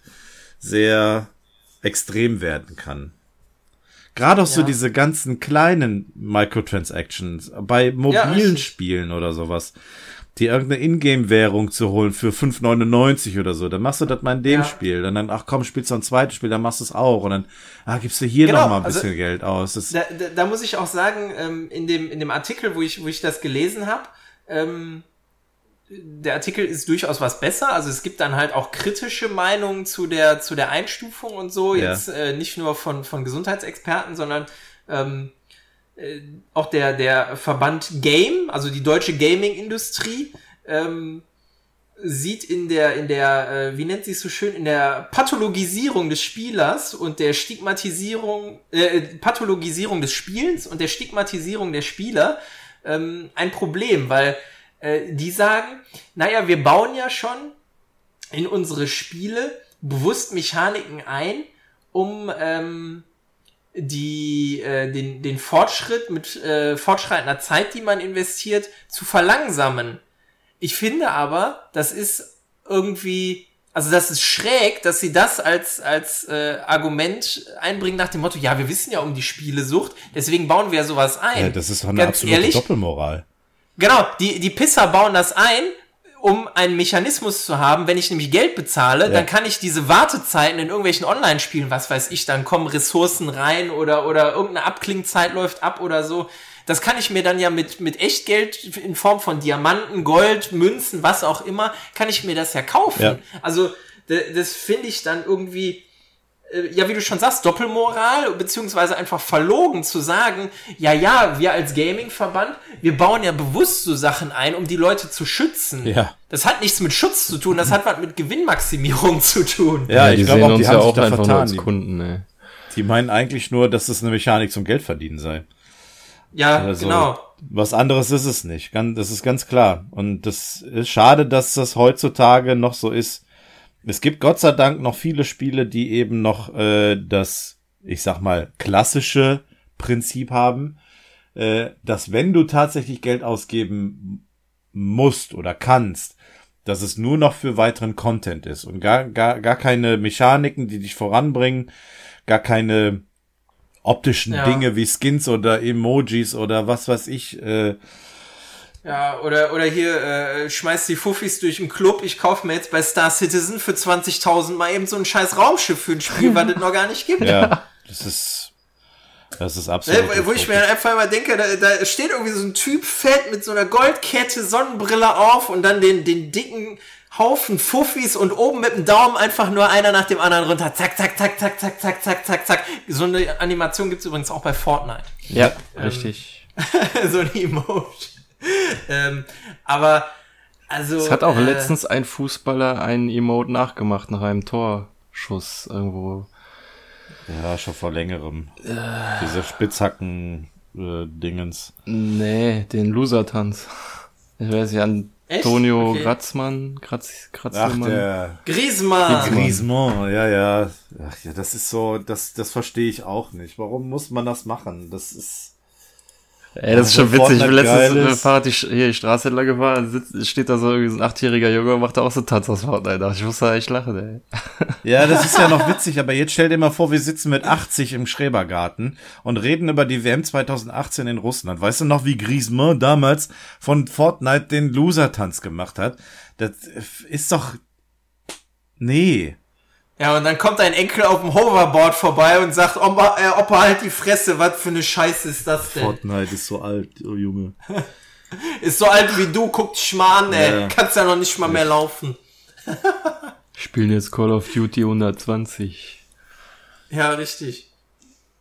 sehr extrem werden kann. Gerade auch so Ja. diese ganzen kleinen Microtransactions bei mobilen richtig. Spielen oder sowas, die irgendeine Ingame-Währung zu holen für 5,99 oder so, dann machst du das mal in dem Ja. Spiel. Und dann, ach komm, spielst du ein zweites Spiel, dann machst du es auch. Und dann, ah, gibst du hier Genau, noch mal ein also- bisschen Geld aus. Das, Da, da, da muss ich auch sagen, ähm, in, dem, in dem Artikel, wo ich, wo ich das gelesen habe, ähm, der Artikel ist durchaus was besser. Also es gibt dann halt auch kritische Meinungen zu der, zu der Einstufung und so. Ja. Jetzt äh, nicht nur von, von Gesundheitsexperten, sondern ähm, äh, auch der, der Verband Game, also die deutsche Gaming-Industrie, ähm, sieht in der, in der, äh, wie nennt sie es so schön, in der Pathologisierung des Spielers und der Stigmatisierung, äh, Pathologisierung des Spielens und der Stigmatisierung der Spieler ähm, ein Problem, weil äh, die sagen, naja, wir bauen ja schon in unsere Spiele bewusst Mechaniken ein, um ähm, die äh, den den Fortschritt mit äh, fortschreitender Zeit, die man investiert, zu verlangsamen. Ich finde aber, das ist irgendwie, also das ist schräg, dass sie das als als äh, Argument einbringen nach dem Motto, ja, wir wissen ja um die Spielesucht, deswegen bauen wir ja sowas ein. ja, das ist doch eine Ganz absolute ehrlich, Doppelmoral. Genau, die, die Pisser bauen das ein, um einen Mechanismus zu haben. Wenn ich nämlich Geld bezahle, dann kann ich diese Wartezeiten in irgendwelchen Online-Spielen, was weiß ich, dann kommen Ressourcen rein oder, oder irgendeine Abklingzeit läuft ab oder so. Das kann ich mir dann ja mit, mit Echtgeld in Form von Diamanten, Gold, Münzen, was auch immer, kann ich mir das ja kaufen. Ja. Also, das finde ich dann irgendwie, ja, wie du schon sagst, Doppelmoral, beziehungsweise einfach verlogen zu sagen, ja, ja, wir als Gaming-Verband, wir bauen ja bewusst so Sachen ein, um die Leute zu schützen. Ja. Das hat nichts mit Schutz zu tun, das hat was mit Gewinnmaximierung zu tun. Ja, die ich glaube auch, die uns haben ja sich auch da vertan. als Die, Kunden, ey. die meinen eigentlich nur, dass es eine Mechanik zum Geldverdienen sei. Ja, Also, genau. Was anderes ist es nicht. Das ist ganz klar. Und das ist schade, dass das heutzutage noch so ist. Es gibt Gott sei Dank noch viele Spiele, die eben noch äh, das, ich sag mal, klassische Prinzip haben, äh, dass wenn du tatsächlich Geld ausgeben musst oder kannst, dass es nur noch für weiteren Content ist und gar, gar, gar keine Mechaniken, die dich voranbringen, gar keine optischen Ja. Dinge wie Skins oder Emojis oder was weiß ich. Äh, Ja, oder, oder hier, äh, schmeißt die Fuffis durch den Club, ich kaufe mir jetzt bei Star Citizen für 20.000 mal eben so ein scheiß Raumschiff für ein Spiel, was es noch gar nicht gibt. ja, das ist, das ist absolut. Ne, wo ich mir einfach immer denke, da, da steht irgendwie so ein Typ fett mit so einer Goldkette, Sonnenbrille auf und dann den, den dicken Haufen Fuffis und oben mit dem Daumen einfach nur einer nach dem anderen runter. Zack, zack, zack, zack, zack, zack, zack, zack, zack. So eine Animation gibt's übrigens auch bei Fortnite. Ja, richtig. so ein Emote. ähm, aber, also. Es hat auch äh, letztens ein Fußballer einen Emote nachgemacht nach einem Torschuss irgendwo. ja, schon vor längerem. Diese Spitzhacken äh, Dingens. Nee, den Loser-Tanz. Ich weiß nicht, Echt? Antonio Okay. Gratzmann, Gratz, Ach, Gratzmann. der Griezmann. Griezmann, ja, ja. Ach ja, das ist so, das, das verstehe ich auch nicht. Warum muss man das machen? Das ist. Ey, das ist schon Also witzig. Ich bin letztens mit dem. Fahrrad die, hier die Straße entlang gefahren, sitzt, steht da so irgendwie so ein achtjähriger Junge und macht da auch so einen Tanz aus Fortnite. Ich muss da echt lachen, ey. Ja, das ist ja noch witzig, aber jetzt stell dir mal vor, wir sitzen mit 80 im Schrebergarten und reden über die WM 2018 in Russland. Weißt du noch, wie Griezmann damals von Fortnite den Loser-Tanz gemacht hat? Das ist doch, nee. Ja, und dann kommt dein Enkel auf dem Hoverboard vorbei und sagt, Opa, äh, Opa halt die Fresse, was für eine Scheiße ist das denn? Fortnite ist so alt, oh Junge. Ist so alt wie du, guck dich mal an, ey. Ja. Kannst ja noch nicht mal mehr laufen. Spielen jetzt Call of Duty 120. Ja, richtig.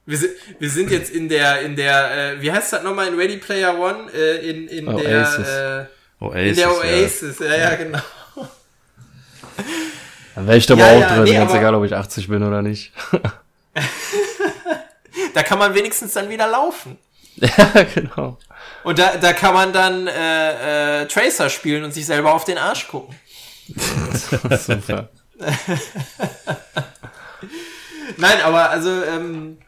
Wir sind, wir sind jetzt in der, in der, äh, wie heißt das nochmal in Ready Player One? Äh, in, in Oasis. der, äh, Oasis, in der Oasis, ja, ja, genau. Da wäre ich aber Ja, auch ja, drin, nee, ganz egal, ob ich 80 bin oder nicht. Da kann man wenigstens dann wieder laufen. ja, genau. Und da, da kann man dann äh, äh, Tracer spielen und sich selber auf den Arsch gucken. Super. Nein, aber also, ähm,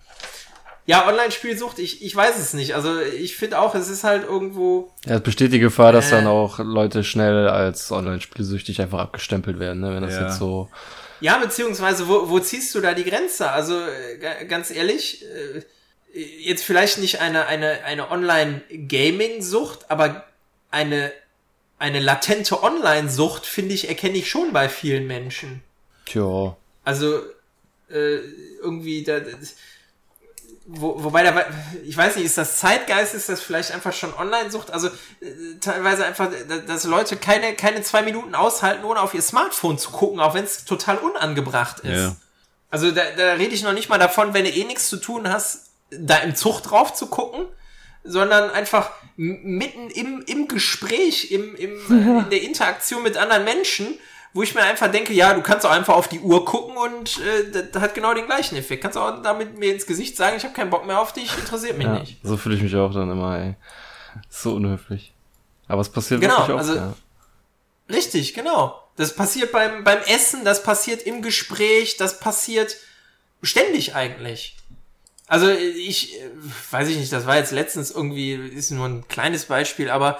ja, Online-Spielsucht, ich, ich weiß es nicht. Also ich finde auch, es ist halt irgendwo. Ja, es besteht die Gefahr, dass Äh. dann auch Leute schnell als Online-Spielsüchtig einfach abgestempelt werden, ne? wenn das Ja. jetzt so. Ja, beziehungsweise, wo, wo ziehst du da die Grenze? Also, ga- ganz ehrlich, äh, jetzt vielleicht nicht eine, eine, eine Online-Gaming-Sucht, aber eine, eine latente Online-Sucht, finde ich, erkenne ich schon bei vielen Menschen. Tja. Also, äh, irgendwie, da, das- wo, wobei da, ich weiß nicht, ist das Zeitgeist, ist das vielleicht einfach schon Online-Sucht? Also, äh, teilweise einfach, da- dass Leute keine, keine zwei Minuten aushalten, ohne auf ihr Smartphone zu gucken, auch wenn es total unangebracht ist. Ja. Also, da, da rede ich noch nicht mal davon, wenn du eh nichts zu tun hast, da im Zug drauf zu gucken, sondern einfach mitten im, im Gespräch, im, im, äh, in der Interaktion mit anderen Menschen, wo ich mir einfach denke, ja, du kannst auch einfach auf die Uhr gucken und äh, das, hat genau den gleichen Effekt. Kannst auch damit mir ins Gesicht sagen, ich habe keinen Bock mehr auf dich, interessiert mich Ja, nicht. so fühle ich mich auch dann immer, ey. So unhöflich. Aber es passiert Genau, wirklich oft, also- ja. Richtig, genau. Das passiert beim, beim Essen, das passiert im Gespräch, das passiert ständig eigentlich. Also ich, äh, weiß ich nicht, das war jetzt letztens irgendwie, ist nur ein kleines Beispiel, aber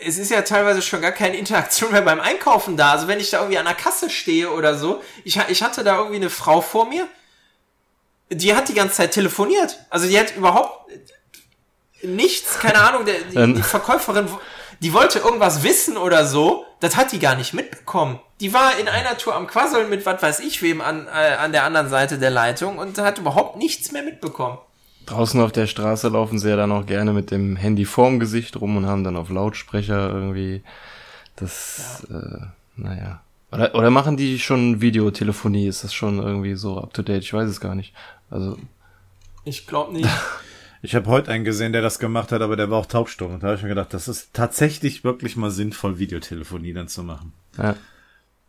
es ist ja teilweise schon gar keine Interaktion mehr beim Einkaufen da. Also wenn ich da irgendwie an der Kasse stehe oder so, ich, ich hatte da irgendwie eine Frau vor mir, die hat die ganze Zeit telefoniert. Also die hat überhaupt nichts, keine Ahnung, der, die, Ähm. die Verkäuferin, die wollte irgendwas wissen oder so, das hat die gar nicht mitbekommen. Die war in einer Tour am Quasseln mit was weiß ich wem an, äh, an der anderen Seite der Leitung und hat überhaupt nichts mehr mitbekommen. Draußen auf der Straße laufen sie ja dann auch gerne mit dem Handy vorm Gesicht rum und haben dann auf Lautsprecher irgendwie das, äh, naja. Oder, oder machen die schon Videotelefonie? Ist das schon irgendwie so up to date? Ich weiß es gar nicht. Also, Ich glaube nicht. Ich habe heute einen gesehen, der das gemacht hat, aber der war auch taubstumm. Und da habe ich mir gedacht, das ist tatsächlich wirklich mal sinnvoll, Videotelefonie dann zu machen. ja.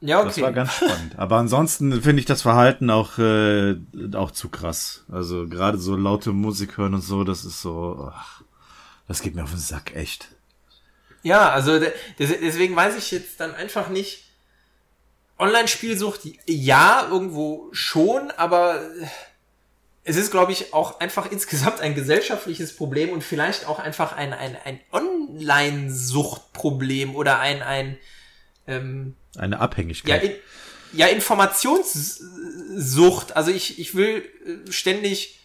Ja, Das war okay. ganz spannend. Aber ansonsten finde ich das Verhalten auch, äh, auch zu krass. Also gerade so laute Musik hören und so, das ist so, ach, das geht mir auf den Sack, echt. Ja, also de- des- deswegen weiß ich jetzt dann einfach nicht. Online-Spielsucht, ja, irgendwo schon, aber es ist, glaube ich, auch einfach insgesamt ein gesellschaftliches Problem und vielleicht auch einfach ein, ein, ein Online-Suchtproblem oder ein, ein ähm, Eine ja, Abhängigkeit. in, ja, Informationssucht. Also ich, ich will äh, ständig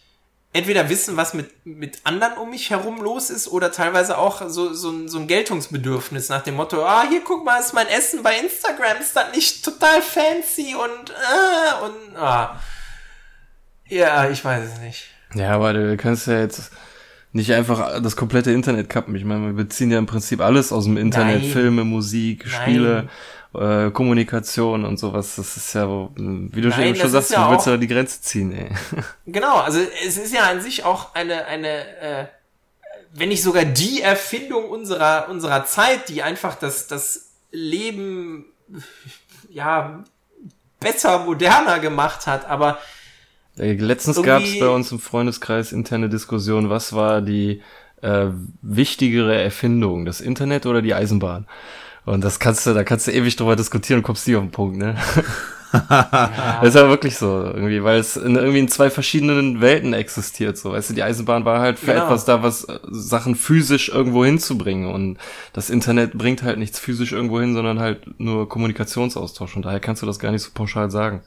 entweder wissen, was mit, mit anderen um mich herum los ist, oder teilweise auch so, so, ein, so ein Geltungsbedürfnis nach dem Motto, ah, hier guck mal, ist mein Essen bei Instagram, ist das nicht total fancy und, äh, und, ah. Ja, ich weiß es nicht. Ja, aber du kannst ja jetzt nicht einfach das komplette Internet kappen. Ich meine, wir beziehen ja im Prinzip alles aus dem Internet. Nein. Filme, Musik. Spiele, äh, Kommunikation und sowas. Das ist ja, wie du Nein, schon, sagst, ja du willst ja die Grenze ziehen, ey. Genau, also es ist ja an sich auch eine, eine, äh, wenn nicht sogar die Erfindung unserer, unserer Zeit, die einfach das, das Leben, ja, besser, moderner gemacht hat, aber Letztens Irgendwie- gab es bei uns im Freundeskreis interne Diskussion, was war die äh, wichtigere Erfindung, das Internet oder die Eisenbahn? Und das kannst du, da kannst du ewig drüber diskutieren und kommst nie auf den Punkt, ne? Das ist ja wirklich so, irgendwie, weil es in, irgendwie in zwei verschiedenen Welten existiert, so. Weißt du, die Eisenbahn war halt für Genau. etwas da, was äh, Sachen physisch irgendwo hinzubringen und das Internet bringt halt nichts physisch irgendwo hin, sondern halt nur Kommunikationsaustausch und daher kannst du das gar nicht so pauschal sagen.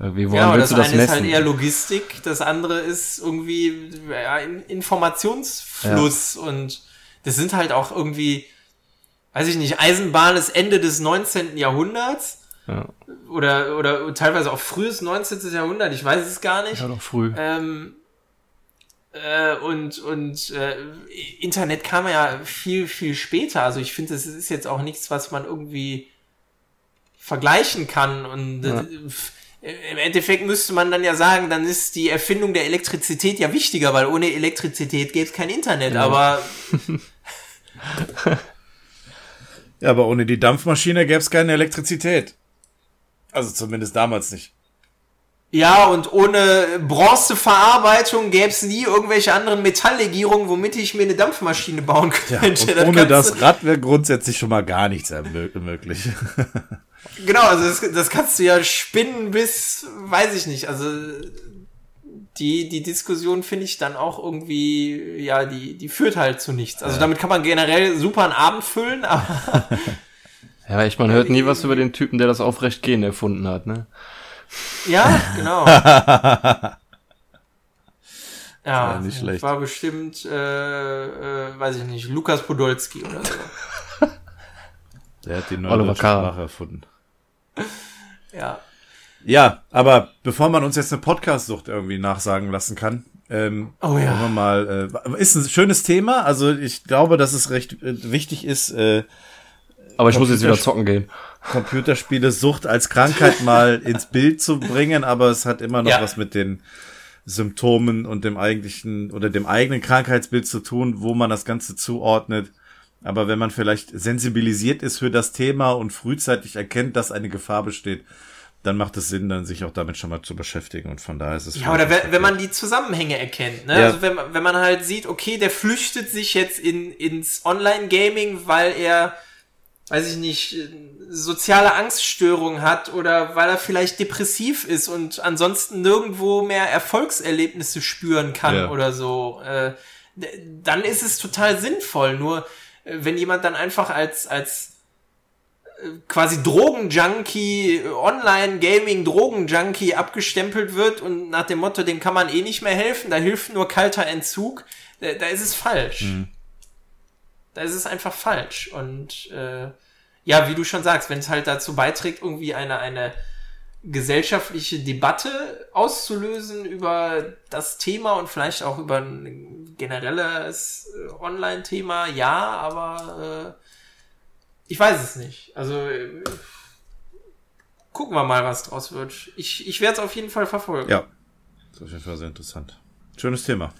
Äh, Wie, woran Ja, willst das, du das eine messen? ist halt eher Logistik, das andere ist irgendwie ja, In- Informationsfluss und das sind halt auch irgendwie, weiß ich nicht, Eisenbahn ist Ende des 19. Jahrhunderts ja. oder, oder teilweise auch frühes 19. Jahrhundert, ich weiß es gar nicht. ja, doch früh. Ähm, äh, und und äh, Internet kam ja viel, viel später. Also ich finde, das ist jetzt auch nichts, was man irgendwie vergleichen kann. Und Ja. äh, f- im Endeffekt müsste man dann ja sagen, dann ist die Erfindung der Elektrizität ja wichtiger, weil ohne Elektrizität gäbe es kein Internet. Aber Ja, aber ohne die Dampfmaschine gäbe es keine Elektrizität. Also zumindest damals nicht. ja, und ohne Bronzeverarbeitung gäbe es nie irgendwelche anderen Metalllegierungen, womit ich mir eine Dampfmaschine bauen Ja, könnte. und Das ohne das Rad wäre grundsätzlich schon mal gar nichts möglich. Genau, also das, das kannst du ja spinnen bis, weiß ich nicht, also die, die Diskussion finde ich dann auch irgendwie, ja, die, die führt halt zu nichts. Also damit kann man generell super einen Abend füllen, aber Ja, echt, man hört nie was über den Typen, der das Aufrechtgehen erfunden hat, ne? ja, genau. ja, Ja, nicht schlecht. war bestimmt, äh, äh, weiß ich nicht, Lukas Podolski oder so. Der hat die neue Oliver. Sprache erfunden. Ja. Ja, aber bevor man uns jetzt eine Podcast-Sucht irgendwie nachsagen lassen kann, ähm, Oh ja. mal, äh, ist ein schönes Thema. Also ich glaube, dass es recht äh, wichtig ist, äh, Aber ich muss jetzt wieder zocken gehen. Computerspiele Sucht als Krankheit mal ins Bild zu bringen, aber es hat immer noch Ja. was mit den Symptomen und dem eigentlichen oder dem eigenen Krankheitsbild zu tun, wo man das Ganze zuordnet. Aber wenn man vielleicht sensibilisiert ist für das Thema und frühzeitig erkennt, dass eine Gefahr besteht, dann macht es Sinn, dann sich auch damit schon mal zu beschäftigen. Und von daher ist es. Ja, oder wenn, wenn man die Zusammenhänge erkennt, ne? Ja. Also wenn, man- wenn man halt sieht, okay, der flüchtet sich jetzt in, ins Online-Gaming, weil er, weiß ich nicht, äh, soziale Angststörungen hat oder weil er vielleicht depressiv ist und ansonsten nirgendwo mehr Erfolgserlebnisse spüren kann Ja. oder so, äh, dann ist es total sinnvoll. Nur äh, wenn jemand dann einfach als, als quasi Drogenjunkie, Online-Gaming-Drogenjunkie abgestempelt wird und nach dem Motto, dem kann man eh nicht mehr helfen, da hilft nur kalter Entzug, da, da ist es falsch. Da ist es einfach falsch. Und äh, ja, wie du schon sagst, wenn es halt dazu beiträgt, irgendwie eine, eine gesellschaftliche Debatte auszulösen über das Thema und vielleicht auch über ein generelles äh, Online-Thema, ja, aber äh, ich weiß es nicht. Also äh, gucken wir mal, was draus wird. Ich, ich werde es auf jeden Fall verfolgen. Ja. Das ist auf jeden Fall sehr interessant. Schönes Thema.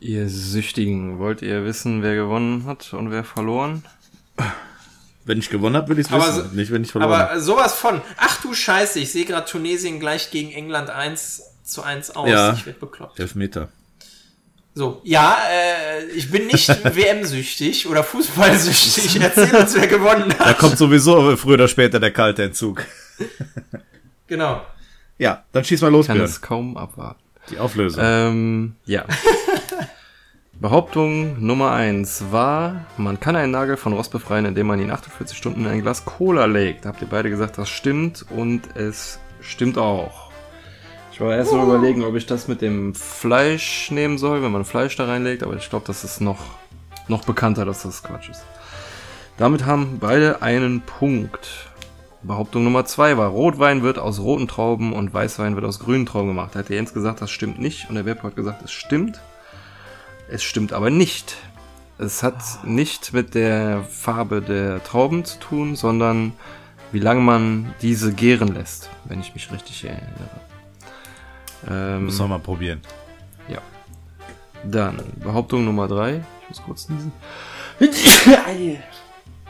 Ihr Süchtigen, wollt ihr wissen, wer gewonnen hat und wer verloren? Wenn ich gewonnen habe, will ich es Aber wissen. so- nicht, wenn ich verloren habe. Aber sowas von, ach du Scheiße, ich sehe gerade Tunesien gleich gegen England 1 zu 1 aus. Ja. Ich werde bekloppt. Elfmeter. So, ja, äh, ich bin nicht WM-süchtig oder Fußballsüchtig. Erzähl uns, wer gewonnen Da hat. kommt sowieso früher oder später der kalte Entzug. Genau. Ja, dann schieß mal los, Kann Björn. es kaum abwarten. Die Auflösung. Ähm, ja. Behauptung Nummer eins war, man kann einen Nagel von Rost befreien, indem man ihn 48 Stunden in ein Glas Cola legt. Habt ihr beide gesagt, das stimmt und es stimmt auch. Ich war erst mal überlegen, ob ich das mit dem Fleisch nehmen soll, wenn man Fleisch da reinlegt, aber ich glaube, das ist noch, noch bekannter, dass das Quatsch ist. Damit haben beide einen Punkt. Behauptung Nummer zwei war, Rotwein wird aus roten Trauben und Weißwein wird aus grünen Trauben gemacht. Da hat der Jens gesagt, das stimmt nicht und der Web hat gesagt, es stimmt. Es stimmt aber nicht. Es hat nicht mit der Farbe der Trauben zu tun, sondern wie lange man diese gären lässt, wenn ich mich richtig erinnere. Ähm, Müssen wir mal probieren. ja. Dann Behauptung Nummer drei. Ich muss kurz niesen.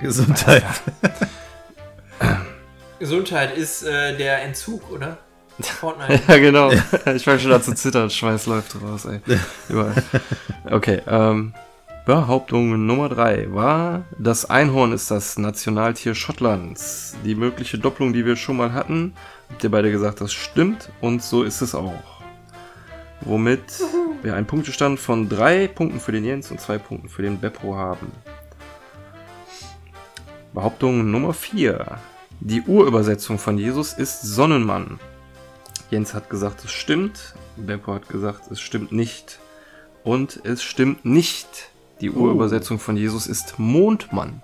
Gesundheit. Gesundheit ist äh, der Entzug, oder? Fortnite. Ja, genau. Ich fange schon an zu zittern, Schweiß läuft raus, ey. Überall. Okay, ähm, Behauptung Nummer drei war, das Einhorn ist das Nationaltier Schottlands. Die mögliche Doppelung, die wir schon mal hatten, Habt ihr beide gesagt, das stimmt und so ist es auch. Womit wir einen Punktestand von drei Punkten für den Jens und zwei Punkten für den Beppo haben. Behauptung Nummer 4. Die Urübersetzung von Jesus ist Sonnenmann. Jens hat gesagt, es stimmt. Beppo hat gesagt, es stimmt nicht. Und es stimmt nicht. Die Urübersetzung von Jesus ist Mondmann.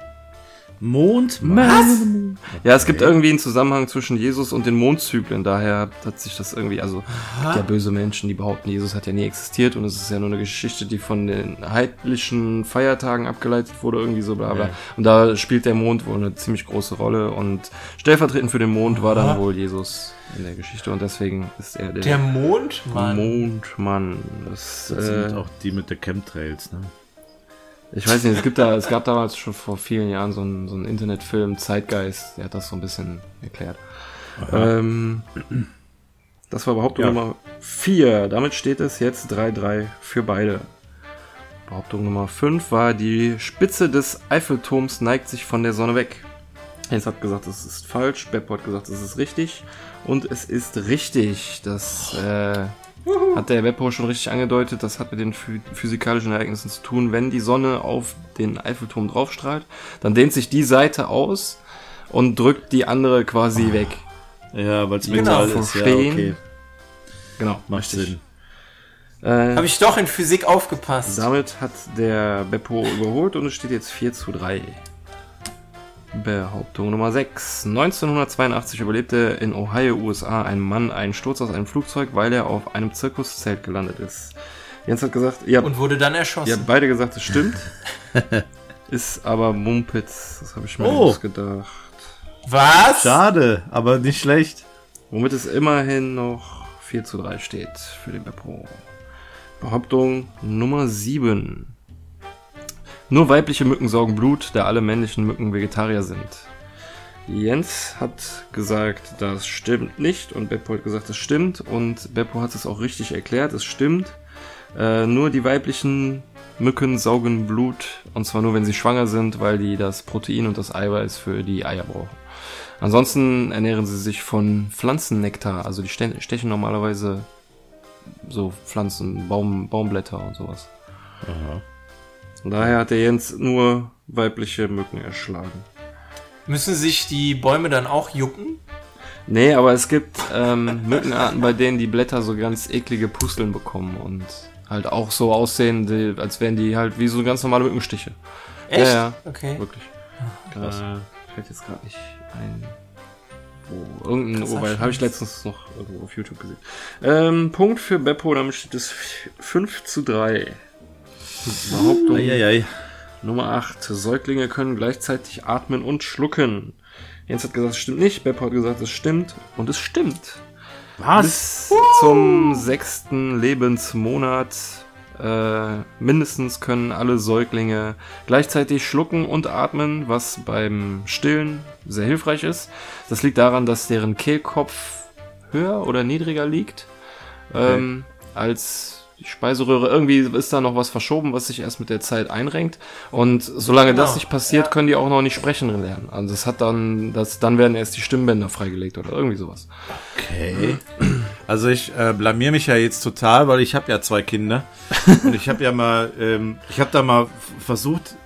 Mondmann. Ja, es gibt irgendwie einen Zusammenhang zwischen Jesus und den Mondzyklen. Daher hat sich das irgendwie, also es gibt ja böse Menschen, die behaupten, Jesus hat ja nie existiert und es ist ja nur eine Geschichte, die von den heidlichen Feiertagen abgeleitet wurde, irgendwie so bla bla. Ja. Und da spielt der Mond wohl eine ziemlich große Rolle und stellvertretend für den Mond war dann wohl Jesus in der Geschichte und deswegen ist er der, Der Mondmann. Mondmann. Das, Das äh, sind auch die mit den Chemtrails, ne? Ich weiß nicht, es gibt da, es gab damals schon vor vielen Jahren so einen, so einen Internetfilm, Zeitgeist, der hat das so ein bisschen erklärt. Ähm, das war Behauptung Ja. Nummer 4. Damit steht es jetzt 3-3 für beide. Behauptung Nummer 5 war, die Spitze des Eiffelturms neigt sich von der Sonne weg. Jens hat gesagt, es ist falsch, Beppo hat gesagt, es ist richtig. Und es ist richtig. Das äh, hat der Beppo schon richtig angedeutet. Das hat mit den phy physikalischen Ereignissen zu tun. Wenn die Sonne auf den Eiffelturm draufstrahlt, dann dehnt sich die Seite aus und drückt die andere quasi weg. Ja, weil es Genau, Metall ist, ja, verstehen. okay. Genau, Macht Sinn. Äh, Habe ich doch in Physik aufgepasst. Damit hat der Beppo überholt und es steht jetzt 4 zu 3. Behauptung Nummer 6. 1982 überlebte in Ohio, USA, ein Mann einen Sturz aus einem Flugzeug, weil er auf einem Zirkuszelt gelandet ist. Jens hat gesagt, ihr habt, Und wurde dann ihr erschossen. habt beide gesagt, es stimmt. ist aber Mumpitz. Das habe ich mir Oh. ausgedacht. Was? Schade, aber nicht schlecht. Womit es immerhin noch 4 zu 3 steht für den Beppo. Behauptung Nummer 7. Nur weibliche Mücken saugen Blut, da alle männlichen Mücken Vegetarier sind. Jens hat gesagt, das stimmt nicht und Beppo hat gesagt, das stimmt und Beppo hat es auch richtig erklärt, es stimmt. Äh, nur die weiblichen Mücken saugen Blut und zwar nur, wenn sie schwanger sind, weil die das Protein und das Eiweiß für die Eier brauchen. Ansonsten ernähren sie sich von Pflanzennektar, also die ste- stechen normalerweise so Pflanzen, Baum, Baumblätter und sowas. Und daher hat der Jens nur weibliche Mücken erschlagen. Müssen sich die Bäume dann auch jucken? Nee, aber es gibt ähm, Mückenarten, bei denen die Blätter so ganz eklige Pusteln bekommen und halt auch so aussehen, die, als wären die halt wie so ganz normale Mückenstiche. Echt? Ja, ja. Okay. Wirklich. krass. Äh, fällt jetzt gerade nicht ein. Wo, irgendein Oberl habe ich letztens noch irgendwo auf YouTube gesehen. Ähm, Punkt für Beppo, damit steht es 5 zu 3. Behauptung Eieiei. Nummer 8. Säuglinge können gleichzeitig atmen und schlucken. Jens hat gesagt, es stimmt nicht. Beppo hat gesagt, es stimmt. Und es stimmt. Bis zum sechsten Lebensmonat äh, mindestens können alle Säuglinge gleichzeitig schlucken und atmen, was beim Stillen sehr hilfreich ist. Das liegt daran, dass deren Kehlkopf höher oder niedriger liegt ähm, als die Speiseröhre. Irgendwie ist da noch was verschoben, was sich erst mit der Zeit einrenkt. Und solange Genau, das nicht passiert, ja. können die auch noch nicht sprechen lernen. Also das hat dann, das, dann werden erst die Stimmbänder freigelegt oder irgendwie sowas. Okay. Also ich äh, blamier mich ja jetzt total, weil ich habe ja zwei Kinder und ich habe ja mal, ähm, ich habe da mal versucht,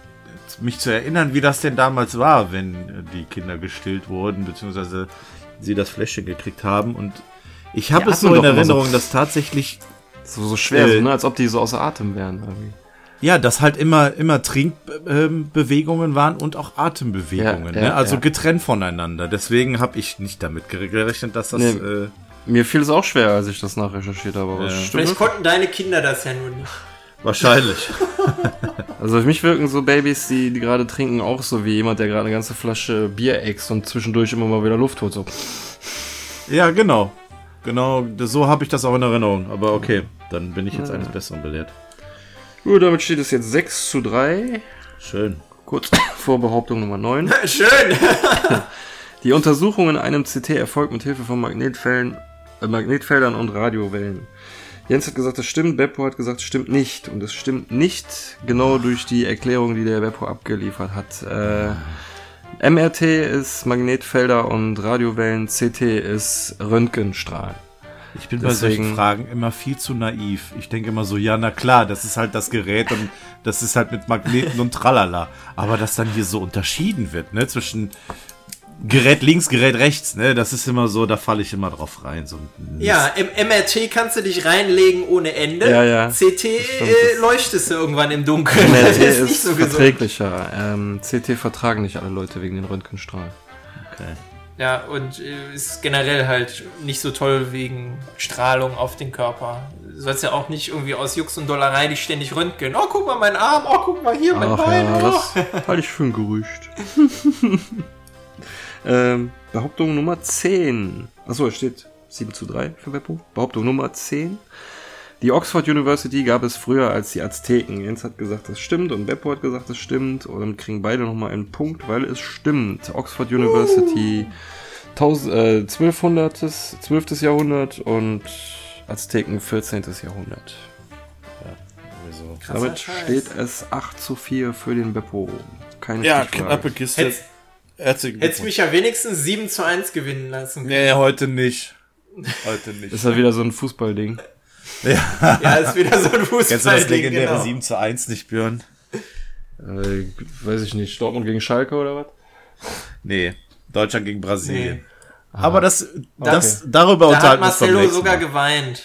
mich zu erinnern, wie das denn damals war, wenn äh, die Kinder gestillt wurden, beziehungsweise sie das Fläschchen gekriegt haben und ich habe Die es so in immer so. Erinnerung, dass tatsächlich So, so schwer, Äh, so, ne? als ob die so außer Atem wären. Irgendwie. Ja, dass halt immer, immer Trinkbewegungen waren und auch Atembewegungen. Ja, ja, ne? Also ja. getrennt voneinander. Deswegen habe ich nicht damit gere- gerechnet, dass das. Nee. Äh, Mir fiel es auch schwer, als ich das nachrecherchiert habe. Aber Ja. Vielleicht konnten deine Kinder das ja nur nicht. wahrscheinlich. Also auf mich wirken so Babys, die, die gerade trinken, auch so wie jemand, der gerade eine ganze Flasche Bier äxt und zwischendurch immer mal wieder Luft holt. So. ja, genau. Genau, das- so habe ich das auch in Erinnerung. Aber okay, dann bin ich jetzt Ja. eines Besseren belehrt. Gut, damit steht es jetzt 6 zu 3. Schön. Kurz vor Behauptung Nummer 9. Schön. Die Untersuchung in einem CT erfolgt mit Hilfe von Magnetfeldern, äh, Magnetfeldern und Radiowellen. Jens hat gesagt, das stimmt, Beppo hat gesagt, es stimmt nicht. Und es stimmt nicht genau durch die Erklärung, die der Beppo abgeliefert hat. Äh, MRT ist Magnetfelder und Radiowellen, CT ist Röntgenstrahlen. Ich bin bei solchen Fragen immer viel zu naiv. Ich denke immer so, ja, na klar, das ist halt das Gerät und das ist halt mit Magneten und tralala. Aber dass dann hier so unterschieden wird, ne, zwischen Gerät links, Gerät rechts, ne? Das ist immer so, da falle ich immer drauf rein. So ja, im MRT kannst du dich reinlegen ohne Ende. Ja, ja. CT äh, leuchtest du irgendwann im Dunkeln. MRT ist, ist so verträglicher. Ähm, CT vertragen nicht alle Leute wegen den Röntgenstrahlen. Okay. Ja, und äh, ist generell halt nicht so toll wegen Strahlung auf den Körper. Du sollst ja auch nicht irgendwie aus Jux und Dollerei dich ständig röntgen. Oh, guck mal, mein Arm. Oh, guck mal hier, mein Ach, Bein. Ja, oh. Das halte ich für ein Gerücht. Ähm, Behauptung Nummer 10. Achso, es steht 7 zu 3 für Beppo. Behauptung Nummer 10. Die Oxford University gab es früher als die Azteken. Jens hat gesagt, das stimmt und Beppo hat gesagt, das stimmt und kriegen beide nochmal einen Punkt, weil es stimmt. Oxford University uh. 1200. 12. Jahrhundert und Azteken 14. Jahrhundert. Ja. Damit steht es 8 zu 4 für den Beppo. Keine Ja, knappe Kiste. Herzlichen Hättest mich ja wenigstens 7 zu 1 gewinnen lassen können. Nee, heute nicht. Heute nicht. ist ja wieder so ein Fußballding. Ja. ja, ist wieder so ein Fußballding. Kennst du das legendäre genau. 7 zu 1 nicht, Björn? Äh, weiß ich nicht. Dortmund gegen Schalke oder was? Nee, Deutschland gegen Brasilien. Nee. Aber das, das, okay. darüber da unterhalten wir uns Da hat Marcelo sogar geweint.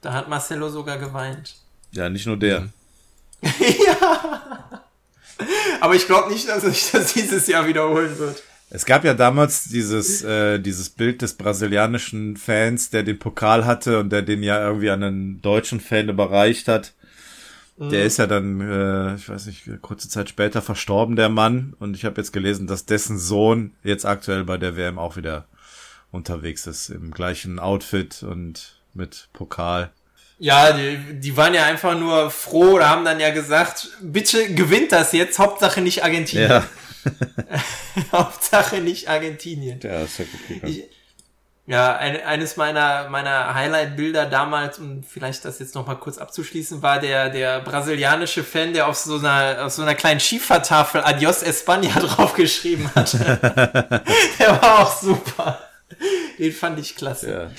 Da hat Marcelo sogar geweint. Ja, nicht nur der. ja. Aber ich glaube nicht, dass sich das dieses Jahr wiederholen wird. Es gab ja damals dieses, äh, dieses Bild des brasilianischen Fans, der den Pokal hatte und der den ja irgendwie an einen deutschen Fan überreicht hat. Mhm. Der ist ja dann, äh, ich weiß nicht, kurze Zeit später verstorben, der Mann. Und ich habe jetzt gelesen, dass dessen Sohn jetzt aktuell bei der WM auch wieder unterwegs ist, im gleichen Outfit und mit Pokal. Ja, die, die waren ja einfach nur froh oder haben dann ja gesagt, bitte gewinnt das jetzt, Hauptsache nicht Argentinien. Ja. Hauptsache nicht Argentinien. Ja, ist ja gut ich, ja, ein, eines meiner, meiner Highlight-Bilder damals, um vielleicht das jetzt nochmal kurz abzuschließen, war der, der brasilianische Fan, der auf so einer, auf so einer kleinen Schiefertafel Adios España draufgeschrieben hat. der war auch super. Den fand ich klasse. Ja.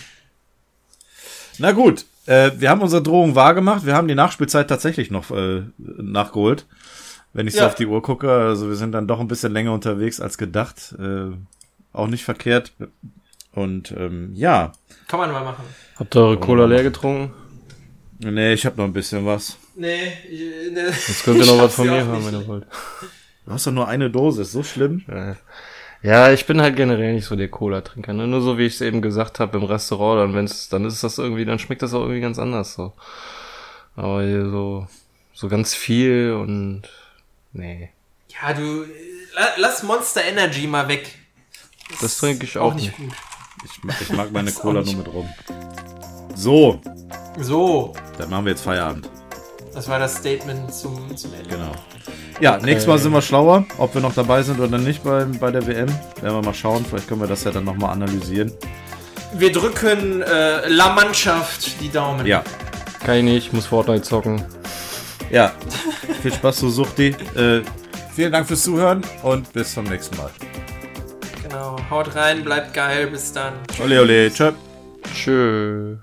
Na gut, äh, wir haben unsere Drohung wahrgemacht. Wir haben die Nachspielzeit tatsächlich noch äh, nachgeholt. Wenn ich ja. so auf die Uhr gucke, also wir sind dann doch ein bisschen länger unterwegs als gedacht. Äh, auch nicht verkehrt. Und ähm, ja. Kann man mal machen. Habt ihr eure Cola leer getrunken? Nee, ich habe noch ein bisschen was. Nee, ich, nee. Jetzt könnt ihr noch was von mir haben, wenn ihr wollt. Du hast doch nur eine Dose, ist so schlimm. Ja. Ja, ich bin halt generell nicht so der Cola-Trinker. Ne? Nur so wie ich es eben gesagt habe im Restaurant, dann wenn's, dann ist das irgendwie, dann schmeckt das auch irgendwie ganz anders so. Aber hier so, so ganz viel und nee. Ja, du lass Monster Energy mal weg. Das, das trinke ich auch, auch nicht. Gut. Ich, ich mag meine Cola nur mit rum. So. So. Dann machen wir jetzt Feierabend. Das war das Statement zum, zum Ende. Genau. Ja, okay. nächstes Mal sind wir schlauer, ob wir noch dabei sind oder nicht bei, bei der WM. Werden wir mal schauen. Vielleicht können wir das ja dann nochmal analysieren. Wir drücken äh, La Mannschaft die Daumen. Ja. Kann ich nicht, muss Fortnite zocken. Ja. Viel Spaß, so Suchti. Äh, vielen Dank fürs Zuhören und bis zum nächsten Mal. Genau. Haut rein, bleibt geil. Bis dann. Ole, ole. Tschö. Tschö.